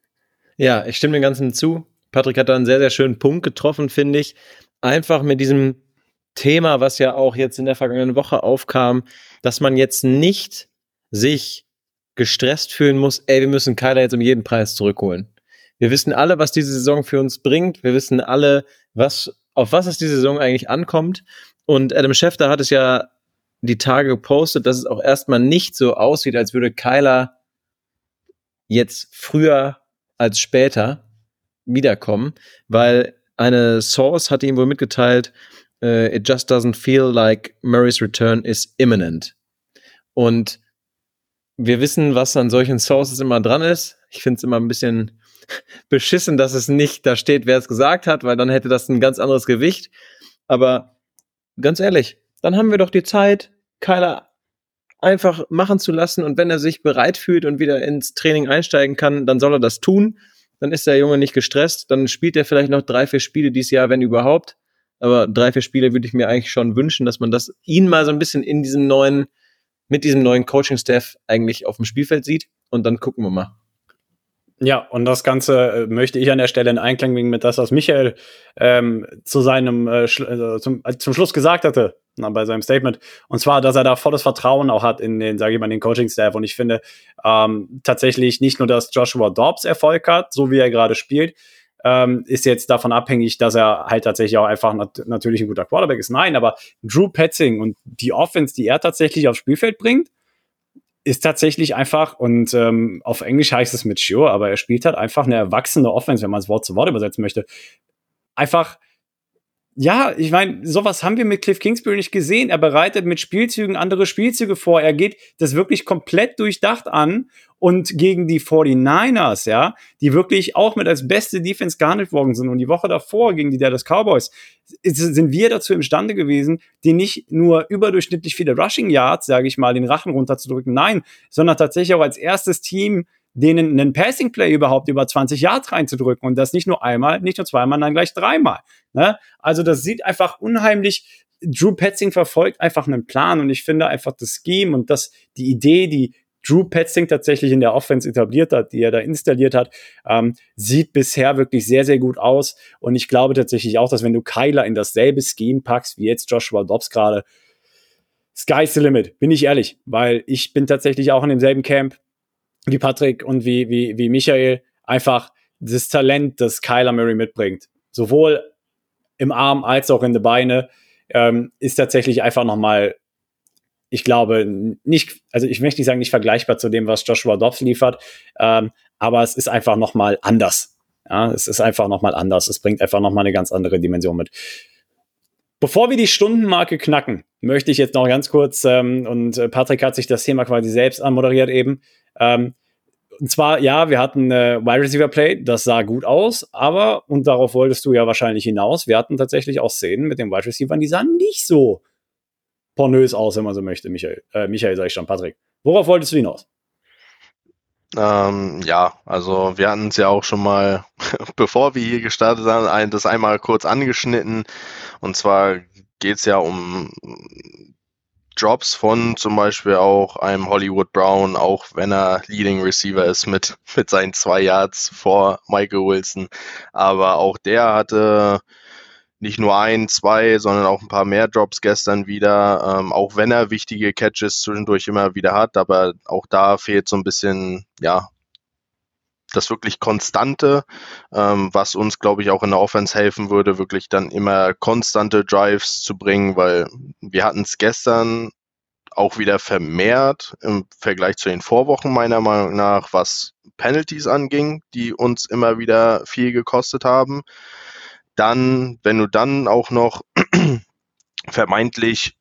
Ja, ich stimme dem Ganzen zu. Patrick hat da einen sehr, sehr schönen Punkt getroffen, finde ich. Einfach mit diesem Thema, was ja auch jetzt in der vergangenen Woche aufkam, dass man jetzt nicht sich gestresst fühlen muss, ey, wir müssen Kyler jetzt um jeden Preis zurückholen. Wir wissen alle, was diese Saison für uns bringt. Wir wissen alle, was, auf was es diese Saison eigentlich ankommt. Und Adam Schefter hat es ja die Tage gepostet, dass es auch erstmal nicht so aussieht, als würde Kyler jetzt früher als später wiederkommen, weil eine Source hat ihm wohl mitgeteilt, uh, it just doesn't feel like Murray's return is imminent. Und wir wissen, was an solchen Sources immer dran ist. Ich finde es immer ein bisschen beschissen, dass es nicht da steht, wer es gesagt hat, weil dann hätte das ein ganz anderes Gewicht. Aber ganz ehrlich, dann haben wir doch die Zeit, Kyler einfach machen zu lassen und wenn er sich bereit fühlt und wieder ins Training einsteigen kann, dann soll er das tun. Dann ist der Junge nicht gestresst, dann spielt er vielleicht noch drei, vier Spiele dieses Jahr, wenn überhaupt. Aber drei, vier Spiele würde ich mir eigentlich schon wünschen, dass man das ihn mal so ein bisschen in diesem neuen, mit diesem neuen Coaching-Staff eigentlich auf dem Spielfeld sieht. Und dann gucken wir mal. Ja, und das Ganze äh, möchte ich an der Stelle in Einklang bringen mit das, was Michael ähm, zu seinem äh, äh, zum, äh, zum Schluss gesagt hatte na, bei seinem Statement. Und zwar, dass er da volles Vertrauen auch hat in den, sage ich mal, den Coaching-Staff. Und ich finde ähm, tatsächlich nicht nur, dass Joshua Dobbs Erfolg hat, so wie er gerade spielt, ähm, ist jetzt davon abhängig, dass er halt tatsächlich auch einfach nat natürlich ein guter Quarterback ist. Nein, aber Drew Petzing und die Offense, die er tatsächlich aufs Spielfeld bringt, ist tatsächlich einfach, und ähm, auf Englisch heißt es mature, aber er spielt halt einfach eine erwachsene Offense, wenn man es Wort zu Wort übersetzen möchte. Einfach ja, ich meine, sowas haben wir mit Cliff Kingsbury nicht gesehen. Er bereitet mit Spielzügen andere Spielzüge vor. Er geht das wirklich komplett durchdacht an und gegen die 49ers, ja, die wirklich auch mit als beste Defense gehandelt worden sind und die Woche davor gegen die Dallas Cowboys sind wir dazu imstande gewesen, die nicht nur überdurchschnittlich viele Rushing Yards, sage ich mal, den Rachen runterzudrücken, nein, sondern tatsächlich auch als erstes Team denen einen Passing Play überhaupt über 20 Yards reinzudrücken und das nicht nur einmal, nicht nur zweimal, dann gleich dreimal. Ne? Also das sieht einfach unheimlich. Drew Petzing verfolgt einfach einen Plan und ich finde einfach das Scheme und das die Idee, die Drew Petzing tatsächlich in der Offense etabliert hat, die er da installiert hat, ähm, sieht bisher wirklich sehr, sehr gut aus. Und ich glaube tatsächlich auch, dass wenn du Kyler in dasselbe Scheme packst, wie jetzt Joshua Dobbs gerade, sky's the limit, bin ich ehrlich, weil ich bin tatsächlich auch in demselben Camp wie Patrick und wie, wie, wie Michael einfach das Talent, das Kyler Murray mitbringt. Sowohl im Arm als auch in die Beine, ähm, ist tatsächlich einfach nochmal, ich glaube, nicht, also ich möchte nicht sagen, nicht vergleichbar zu dem, was Joshua Dobbs liefert, ähm, aber es ist einfach nochmal anders. Ja, es ist einfach nochmal anders. Es bringt einfach nochmal eine ganz andere Dimension mit. Bevor wir die Stundenmarke knacken, möchte ich jetzt noch ganz kurz, ähm, und äh, Patrick hat sich das Thema quasi selbst anmoderiert eben, ähm, und zwar, ja, wir hatten äh, Wide Receiver Play, das sah gut aus, aber, und darauf wolltest du ja wahrscheinlich hinaus, wir hatten tatsächlich auch Szenen mit den Wide Receivers, die sahen nicht so pornös aus, wenn man so möchte, Michael. Äh, Michael, sag ich schon, Patrick. Worauf wolltest du hinaus? Ähm, ja, also wir hatten es ja auch schon mal, bevor wir hier gestartet haben, das einmal kurz angeschnitten. Und zwar geht es ja um Drops von zum Beispiel auch einem Hollywood Brown, auch wenn er Leading Receiver ist mit, mit seinen zwei Yards vor Michael Wilson. Aber auch der hatte nicht nur ein, zwei, sondern auch ein paar mehr Drops gestern wieder, ähm, auch wenn er wichtige Catches zwischendurch immer wieder hat, aber auch da fehlt so ein bisschen, ja, das wirklich Konstante, ähm, was uns, glaube ich, auch in der Offense helfen würde, wirklich dann immer konstante Drives zu bringen, weil wir hatten es gestern auch wieder vermehrt im Vergleich zu den Vorwochen meiner Meinung nach, was Penalties anging, die uns immer wieder viel gekostet haben. Dann, wenn du dann auch noch vermeintlich,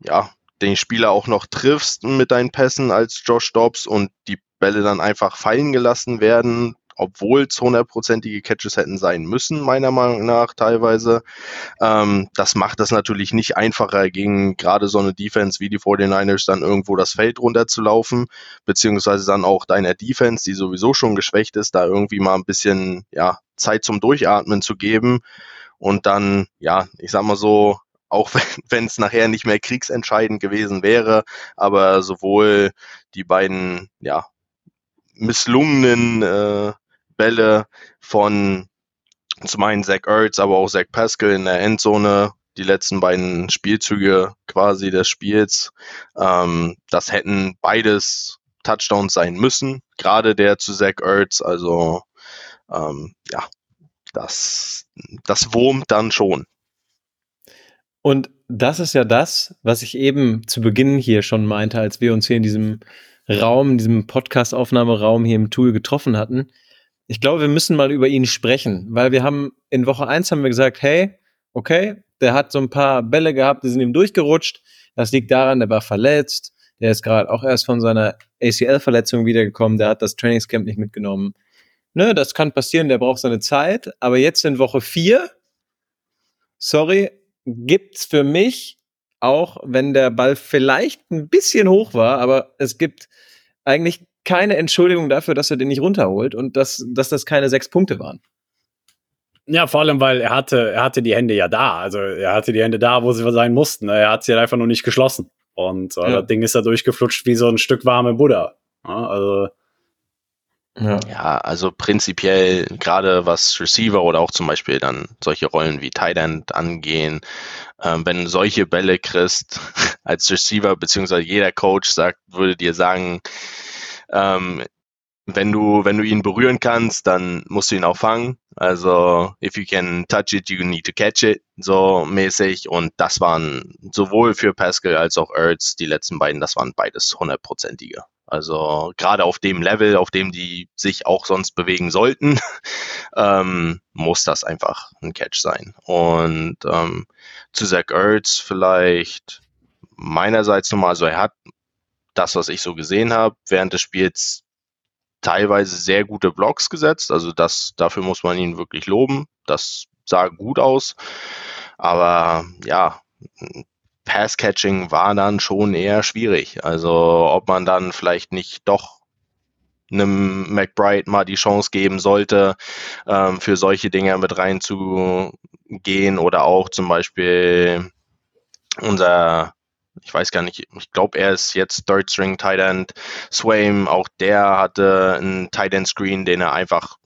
ja, den Spieler auch noch triffst mit deinen Pässen als Josh Dobbs und die Bälle dann einfach fallen gelassen werden, obwohl es hundertprozentige Catches hätten sein müssen, meiner Meinung nach teilweise. Ähm, das macht das natürlich nicht einfacher, gegen gerade so eine Defense wie die 49ers dann irgendwo das Feld runterzulaufen, beziehungsweise dann auch deiner Defense, die sowieso schon geschwächt ist, da irgendwie mal ein bisschen ja, Zeit zum Durchatmen zu geben und dann, ja, ich sag mal so, auch wenn es nachher nicht mehr kriegsentscheidend gewesen wäre, aber sowohl die beiden ja, misslungenen äh, Bälle von zum einen Zach Ertz, aber auch Zach Pascal in der Endzone, die letzten beiden Spielzüge quasi des Spiels. Ähm, das hätten beides Touchdowns sein müssen, gerade der zu Zach Ertz. Also ähm, ja, das, das wurmt dann schon. Und das ist ja das, was ich eben zu Beginn hier schon meinte, als wir uns hier in diesem Raum, in diesem Podcast-Aufnahmeraum hier im Tool getroffen hatten. Ich glaube, wir müssen mal über ihn sprechen, weil wir haben in Woche eins haben wir gesagt, hey, okay, der hat so ein paar Bälle gehabt, die sind ihm durchgerutscht. Das liegt daran, der war verletzt. Der ist gerade auch erst von seiner ACL-Verletzung wiedergekommen. Der hat das Trainingscamp nicht mitgenommen. Ne, das kann passieren, der braucht seine Zeit. Aber jetzt in Woche vier, sorry, gibt's für mich auch wenn der Ball vielleicht ein bisschen hoch war, aber es gibt eigentlich keine Entschuldigung dafür, dass er den nicht runterholt und dass, dass das keine sechs Punkte waren. Ja, vor allem, weil er hatte, er hatte die Hände ja da. Also er hatte die Hände da, wo sie sein mussten. Er hat sie halt einfach nur nicht geschlossen. Und äh, ja. das Ding ist da durchgeflutscht wie so ein Stück warme Buddha. Ja, also Ja. ja, also prinzipiell gerade was Receiver oder auch zum Beispiel dann solche Rollen wie Tight End angehen, ähm, wenn du solche Bälle kriegst als Receiver, beziehungsweise jeder Coach sagt, würde dir sagen, ähm, wenn du, wenn du ihn berühren kannst, dann musst du ihn auch fangen. Also, if you can touch it, you need to catch it, so mäßig. Und das waren sowohl für Pascal als auch Ertz, die letzten beiden, das waren beides hundertprozentige. Also gerade auf dem Level, auf dem die sich auch sonst bewegen sollten, ähm, muss das einfach ein Catch sein. Und ähm, zu Zach Ertz vielleicht meinerseits nochmal, also er hat das, was ich so gesehen habe, während des Spiels teilweise sehr gute Blocks gesetzt. Also das, dafür muss man ihn wirklich loben. Das sah gut aus. Aber ja, Pass-Catching war dann schon eher schwierig. Also ob man dann vielleicht nicht doch einem McBride mal die Chance geben sollte, ähm, für solche Dinge mit reinzugehen oder auch zum Beispiel unser ich weiß gar nicht, ich glaube, er ist jetzt Third String Tight End. Swaim, auch der hatte einen Tight End Screen, den er einfach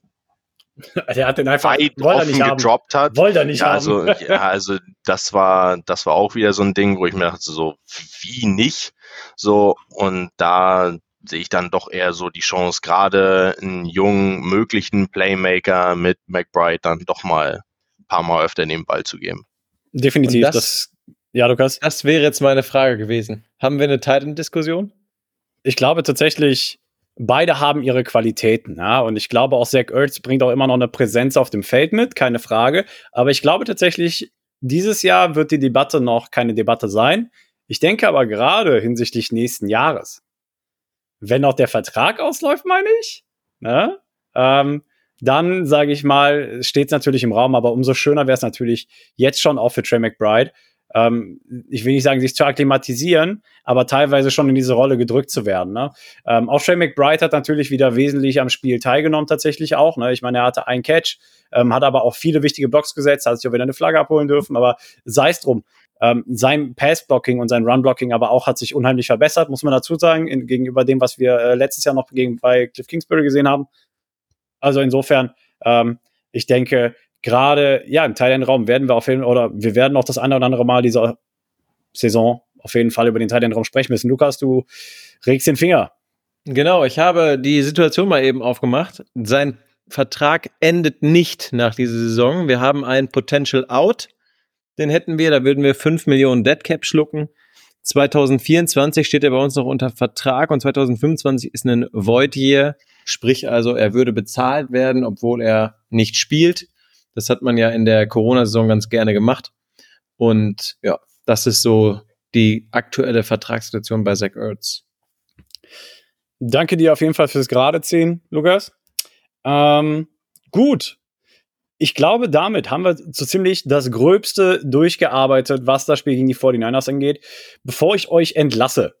der hat den einfach weit offen gedroppt hat. Wollte er nicht ja, haben. Also, ja, also das war, das war auch wieder so ein Ding, wo ich mir dachte, so, wie nicht? So, und da sehe ich dann doch eher so die Chance, gerade einen jungen, möglichen Playmaker mit McBride dann doch mal ein paar Mal öfter den Ball zu geben. Definitiv. Das, das ja, Lukas? Das wäre jetzt meine Frage gewesen. Haben wir eine Titan-Diskussion? Ich glaube tatsächlich, beide haben ihre Qualitäten, ja. Und ich glaube auch Zach Ertz bringt auch immer noch eine Präsenz auf dem Feld mit, keine Frage. Aber ich glaube tatsächlich, dieses Jahr wird die Debatte noch keine Debatte sein. Ich denke aber gerade hinsichtlich nächsten Jahres, wenn auch der Vertrag ausläuft, meine ich, ne? ähm, dann sage ich mal, steht es natürlich im Raum, aber umso schöner wäre es natürlich jetzt schon auch für Trey McBride, ähm, ich will nicht sagen, sich zu akklimatisieren, aber teilweise schon in diese Rolle gedrückt zu werden. Ne? Ähm, auch Trey McBride hat natürlich wieder wesentlich am Spiel teilgenommen, tatsächlich auch. Ne? Ich meine, er hatte einen Catch, ähm, hat aber auch viele wichtige Blocks gesetzt, hat sich auch wieder eine Flagge abholen dürfen, aber sei es drum. Ähm, sein Pass-Blocking und sein Run-Blocking aber auch hat sich unheimlich verbessert, muss man dazu sagen, in, gegenüber dem, was wir äh, letztes Jahr noch gegen, bei Cliff Kingsbury gesehen haben. Also insofern, ähm, ich denke, gerade ja im Thailand-Raum werden wir auf jeden Fall, oder wir werden auch das eine oder andere Mal dieser Saison auf jeden Fall über den Thailand-Raum sprechen müssen. Lukas, du regst den Finger. Genau, ich habe die Situation mal eben aufgemacht. Sein Vertrag endet nicht nach dieser Saison. Wir haben einen Potential Out. Den hätten wir, da würden wir 5 Millionen Dead Cap schlucken. 2024 steht er bei uns noch unter Vertrag und 2025 ist ein Void Year. Sprich also, er würde bezahlt werden, obwohl er nicht spielt. Das hat man ja in der Corona-Saison ganz gerne gemacht. Und ja, das ist so die aktuelle Vertragssituation bei Zach Ertz. Danke dir auf jeden Fall fürs gerade ziehen, Lukas. Ähm, gut. Ich glaube, damit haben wir so ziemlich das Gröbste durchgearbeitet, was das Spiel gegen die 49ers angeht. Bevor ich euch entlasse,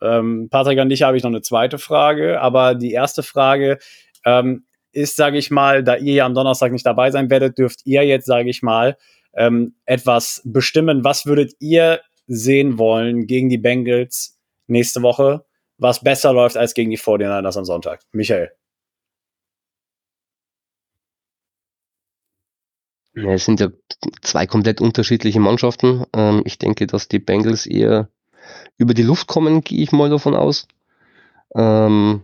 ähm, Patrick, an dich habe ich noch eine zweite Frage, aber die erste Frage, ähm, ist, sage ich mal, da ihr ja am Donnerstag nicht dabei sein werdet, dürft ihr jetzt, sage ich mal, ähm, etwas bestimmen. Was würdet ihr sehen wollen gegen die Bengals nächste Woche, was besser läuft als gegen die 49ers am Sonntag? Michael. Ja, es sind ja zwei komplett unterschiedliche Mannschaften. Ähm, ich denke, dass die Bengals eher über die Luft kommen, gehe ich mal davon aus. Ähm,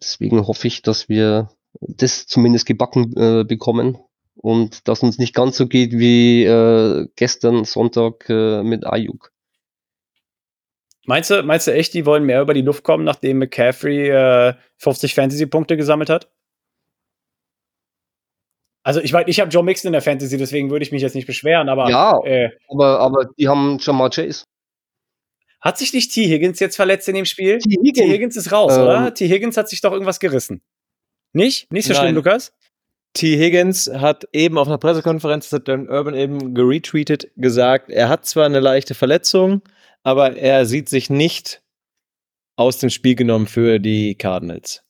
Deswegen hoffe ich, dass wir das zumindest gebacken äh, bekommen und dass uns nicht ganz so geht wie äh, gestern Sonntag äh, mit Ayuk. Meinst du, meinst du echt, die wollen mehr über die Luft kommen, nachdem McCaffrey äh, 50 Fantasy-Punkte gesammelt hat? Also ich weiß, ich habe Joe Mixon in der Fantasy, deswegen würde ich mich jetzt nicht beschweren, aber ja, äh, aber aber die haben schon mal Chase. Hat sich nicht T. Higgins jetzt verletzt in dem Spiel? T. Higgins, T. Higgins ist raus, ähm, oder? T. Higgins hat sich doch irgendwas gerissen. Nicht? Nicht so Nein. schlimm, Lukas? T. Higgins hat eben auf einer Pressekonferenz, das hat Dan Urban eben geretweetet, gesagt, er hat zwar eine leichte Verletzung, aber er sieht sich nicht aus dem Spiel genommen für die Cardinals.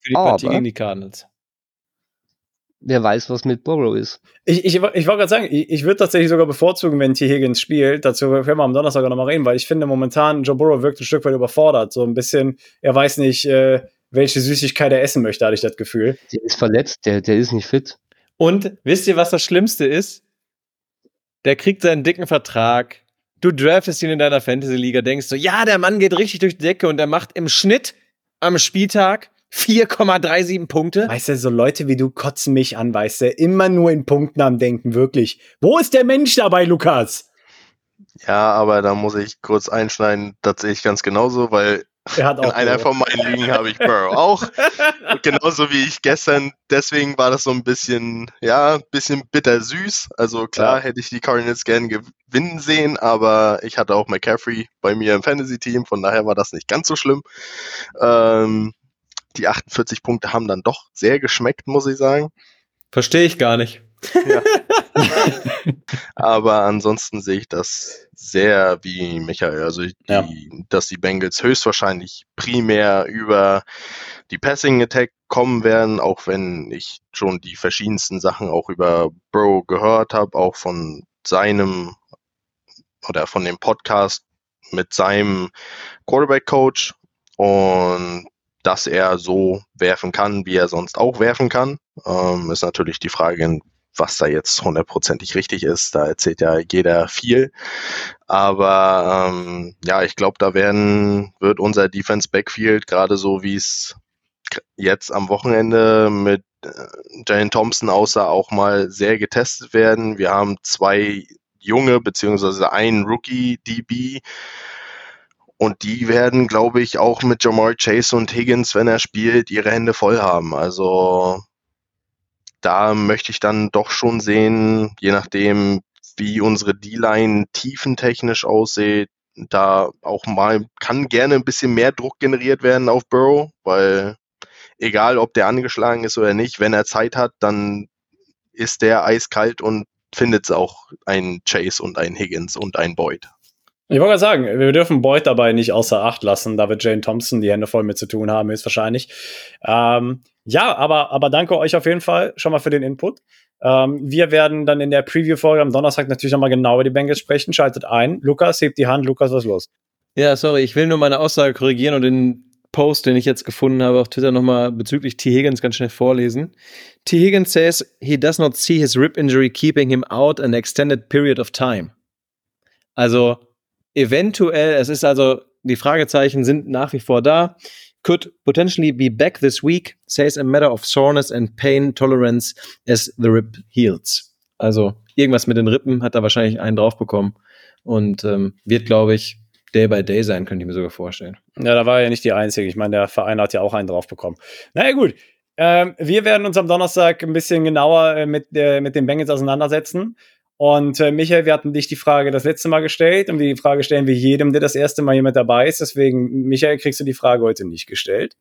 Für die aber, Partie gegen die Cardinals wer weiß, was mit Burrow ist. Ich, ich, ich wollte gerade sagen, ich, ich würde tatsächlich sogar bevorzugen, wenn T. Higgins spielt. Dazu können wir am Donnerstag noch mal reden, weil ich finde momentan, Joe Burrow wirkt ein Stück weit überfordert. So ein bisschen, er weiß nicht, äh, welche Süßigkeit er essen möchte, hatte ich das Gefühl. Der ist verletzt, der, der ist nicht fit. Und wisst ihr, was das Schlimmste ist? Der kriegt seinen dicken Vertrag. Du draftest ihn in deiner Fantasy-Liga, denkst so, ja, der Mann geht richtig durch die Decke und er macht im Schnitt am Spieltag 4,37 Punkte. Weißt du, so Leute wie du kotzen mich an, weißt du, immer nur in Punkten am Denken, wirklich. Wo ist der Mensch dabei, Lukas? Ja, aber da muss ich kurz einschneiden, das sehe ich ganz genauso, weil in einer von meinen Ligen habe ich Burrow auch. genauso wie ich gestern. Deswegen war das so ein bisschen, ja, ein bisschen bittersüß. Also klar ja. hätte ich die Cardinals gern gewinnen sehen, aber ich hatte auch McCaffrey bei mir im Fantasy-Team, von daher war das nicht ganz so schlimm. Ähm, die 48 Punkte haben dann doch sehr geschmeckt, muss ich sagen. Verstehe ich gar nicht. Ja. Aber ansonsten sehe ich das sehr wie Michael. Also, die, ja. dass die Bengals höchstwahrscheinlich primär über die Passing Attack kommen werden, auch wenn ich schon die verschiedensten Sachen auch über Bro gehört habe, auch von seinem oder von dem Podcast mit seinem Quarterback Coach und dass er so werfen kann, wie er sonst auch werfen kann. Ähm, ist natürlich die Frage, was da jetzt hundertprozentig richtig ist. Da erzählt ja jeder viel. Aber ähm, ja, ich glaube, da werden, wird unser Defense Backfield gerade so, wie es jetzt am Wochenende mit äh, Jane Thompson aussah, auch mal sehr getestet werden. Wir haben zwei junge beziehungsweise einen Rookie DB. Und die werden, glaube ich, auch mit Jamar Chase und Higgins, wenn er spielt, ihre Hände voll haben. Also da möchte ich dann doch schon sehen, je nachdem, wie unsere D-Line tiefentechnisch aussieht, da auch mal kann gerne ein bisschen mehr Druck generiert werden auf Burrow, weil egal ob der angeschlagen ist oder nicht, wenn er Zeit hat, dann ist der eiskalt und findet es auch ein Chase und ein Higgins und ein Boyd. Ich wollte gerade sagen, wir dürfen Boyd dabei nicht außer Acht lassen. Da wird Jane Thompson die Hände voll mit zu tun haben, höchstwahrscheinlich. Ähm, ja, aber, aber danke euch auf jeden Fall schon mal für den Input. Ähm, wir werden dann in der Preview-Folge am Donnerstag natürlich nochmal genau über die Bengals sprechen. Schaltet ein. Lukas, hebt die Hand. Lukas, was ist los? Ja, sorry, ich will nur meine Aussage korrigieren und den Post, den ich jetzt gefunden habe auf Twitter nochmal bezüglich T. Higgins ganz schnell vorlesen. T. Higgins says he does not see his rib injury keeping him out an extended period of time. Also eventuell, es ist also, die Fragezeichen sind nach wie vor da could potentially be back this week, says a matter of soreness and pain tolerance as the rib heals. Also irgendwas mit den Rippen hat er wahrscheinlich einen drauf bekommen und ähm, wird, glaube ich, Day by Day sein, könnte ich mir sogar vorstellen. Ja, da war er ja nicht die Einzige. Ich meine, der Verein hat ja auch einen drauf bekommen. Naja, gut. Ähm, wir werden uns am Donnerstag ein bisschen genauer äh, mit, äh, mit den Bengals auseinandersetzen. Und äh, Michael, wir hatten dich die Frage das letzte Mal gestellt und die Frage stellen wir jedem, der das erste Mal hier mit dabei ist. Deswegen, Michael, kriegst du die Frage heute nicht gestellt,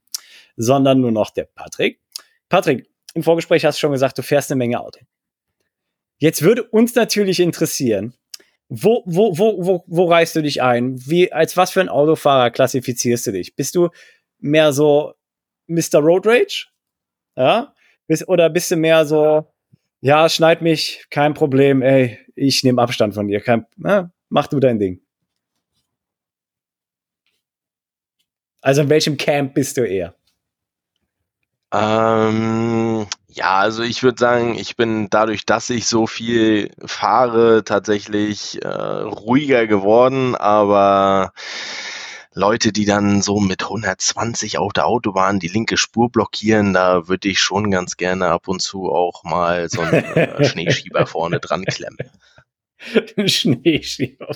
sondern nur noch der Patrick. Patrick, im Vorgespräch hast du schon gesagt, du fährst eine Menge Auto. Jetzt würde uns natürlich interessieren, wo, wo, wo, wo, wo reißt du dich ein? Wie, als was für ein Autofahrer klassifizierst du dich? Bist du mehr so Mr. Road Rage? Ja? oder bist du mehr so, ja, schneid mich, kein Problem, ey, ich nehme Abstand von dir, kein, na, mach du dein Ding. Also in welchem Camp bist du eher? Ähm, ja, also ich würde sagen, ich bin dadurch, dass ich so viel fahre, tatsächlich äh, ruhiger geworden, aber Leute, die dann so mit 120 auf der Autobahn die linke Spur blockieren, da würde ich schon ganz gerne ab und zu auch mal so einen äh, Schneeschieber vorne dran klemmen. Schneeschieber.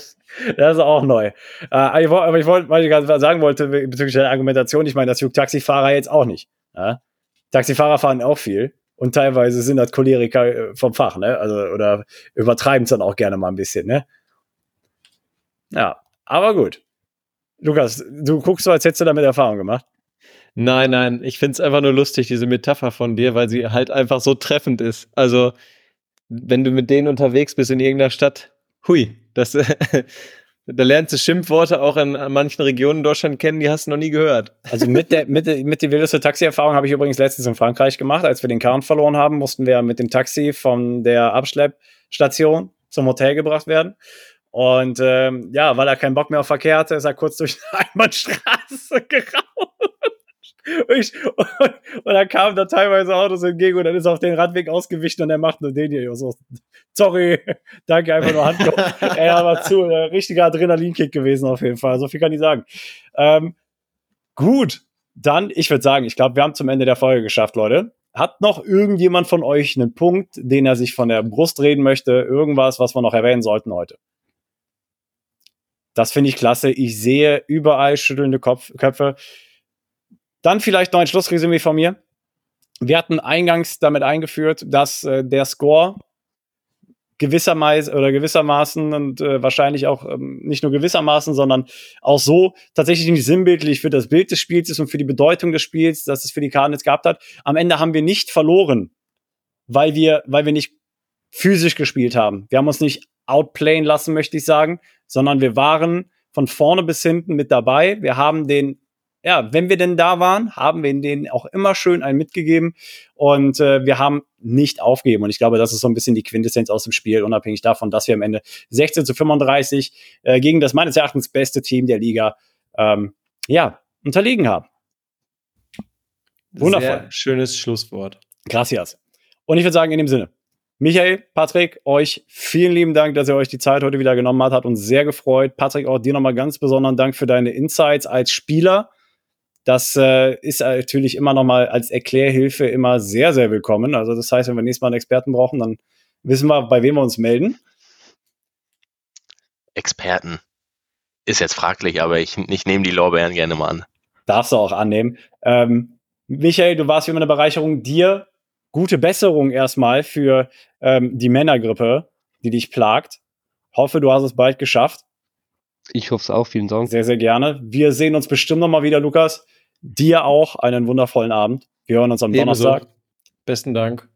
Das ist auch neu. Äh, aber ich wollte, weil ich gerade sagen wollte, bezüglich der Argumentation, ich meine, das juckt Taxifahrer jetzt auch nicht. Ja? Taxifahrer fahren auch viel. Und teilweise sind das Choleriker äh, vom Fach, ne? Also, oder übertreiben es dann auch gerne mal ein bisschen, ne? Ja, aber gut. Lukas, du guckst so, als hättest du damit Erfahrung gemacht. Nein, nein, ich finde es einfach nur lustig, diese Metapher von dir, weil sie halt einfach so treffend ist. Also, wenn du mit denen unterwegs bist in irgendeiner Stadt, hui, das, da lernst du Schimpfworte auch in, in, manchen Regionen in Deutschland kennen, die hast du noch nie gehört. Also mit der, mit, der, mit der wildeste Taxi-Erfahrung habe ich übrigens letztens in Frankreich gemacht. Als wir den Karren verloren haben, mussten wir mit dem Taxi von der Abschleppstation zum Hotel gebracht werden. Und ähm, ja, weil er keinen Bock mehr auf Verkehr hatte, ist er kurz durch eine Einbahnstraße gerauscht. Ich, und, und, dann kamen da teilweise Autos entgegen und dann ist auf den Radweg ausgewichen und er macht nur den hier. So, sorry, danke, einfach nur Handkopf. er war zu, äh, richtiger Adrenalinkick gewesen auf jeden Fall. So viel kann ich sagen. Ähm, gut, dann, ich würde sagen, ich glaube, wir haben zum Ende der Folge geschafft, Leute. Hat noch irgendjemand von euch einen Punkt, den er sich von der Brust reden möchte? Irgendwas, was wir noch erwähnen sollten heute? Das finde ich klasse. Ich sehe überall schüttelnde Kopf Köpfe. Dann vielleicht noch ein Schlussresümee von mir. Wir hatten eingangs damit eingeführt, dass äh, der Score gewissermaßen oder gewissermaßen und äh, wahrscheinlich auch ähm, nicht nur gewissermaßen, sondern auch so tatsächlich nicht sinnbildlich für das Bild des Spiels ist und für die Bedeutung des Spiels, dass es für die Cardinals gehabt hat. Am Ende haben wir nicht verloren, weil wir, weil wir nicht physisch gespielt haben. Wir haben uns nicht outplayen lassen, möchte ich sagen, sondern wir waren von vorne bis hinten mit dabei. Wir haben den ja, wenn wir denn da waren, haben wir denen auch immer schön einen mitgegeben und äh, wir haben nicht aufgegeben. Und ich glaube, das ist so ein bisschen die Quintessenz aus dem Spiel, unabhängig davon, dass wir am Ende 16 zu 35 äh, gegen das meines Erachtens beste Team der Liga ähm, ja, unterlegen haben. Wundervoll. Sehr schönes Schlusswort. Gracias. Und ich würde sagen, in dem Sinne, Michael, Patrick, euch vielen lieben Dank, dass ihr euch die Zeit heute wieder genommen habt. Hat uns sehr gefreut. Patrick, auch dir nochmal ganz besonderen Dank für deine Insights als Spieler das äh, ist natürlich immer noch mal als Erklärhilfe immer sehr, sehr willkommen. Also das heißt, wenn wir nächstes Mal einen Experten brauchen, dann wissen wir, bei wem wir uns melden. Experten. Ist jetzt fraglich, aber ich, ich nehme die Lorbeeren gerne mal an. Darfst du auch annehmen. Ähm, Michael, du warst wie immer eine Bereicherung. Dir gute Besserung erstmal für ähm, die Männergrippe, die dich plagt. Hoffe, du hast es bald geschafft. Ich hoffe es auch. Vielen Dank. Sehr, sehr gerne. Wir sehen uns bestimmt noch mal wieder, Lukas. Dir auch einen wundervollen Abend. Wir hören uns am Ebenso. Donnerstag. Besten Dank.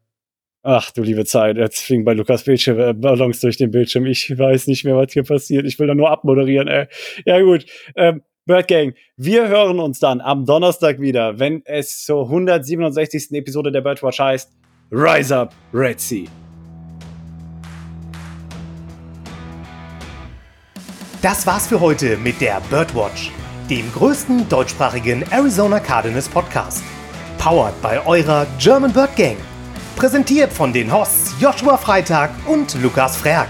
Ach du liebe Zeit, jetzt fliegen bei Lukas Bildschirm äh, Ballons durch den Bildschirm. Ich weiß nicht mehr, was hier passiert. Ich will da nur abmoderieren, ey. Ja gut, ähm, Bird Gang, wir hören uns dann am Donnerstag wieder, wenn es zur 167. Episode der Birdwatch heißt Rise Up Red Sea. Das war's für heute mit der Birdwatch, dem größten deutschsprachigen Arizona Cardinals Podcast. Powered bei eurer German Bird Gang. Präsentiert von den Hosts Joshua Freitag und Lukas Frerk.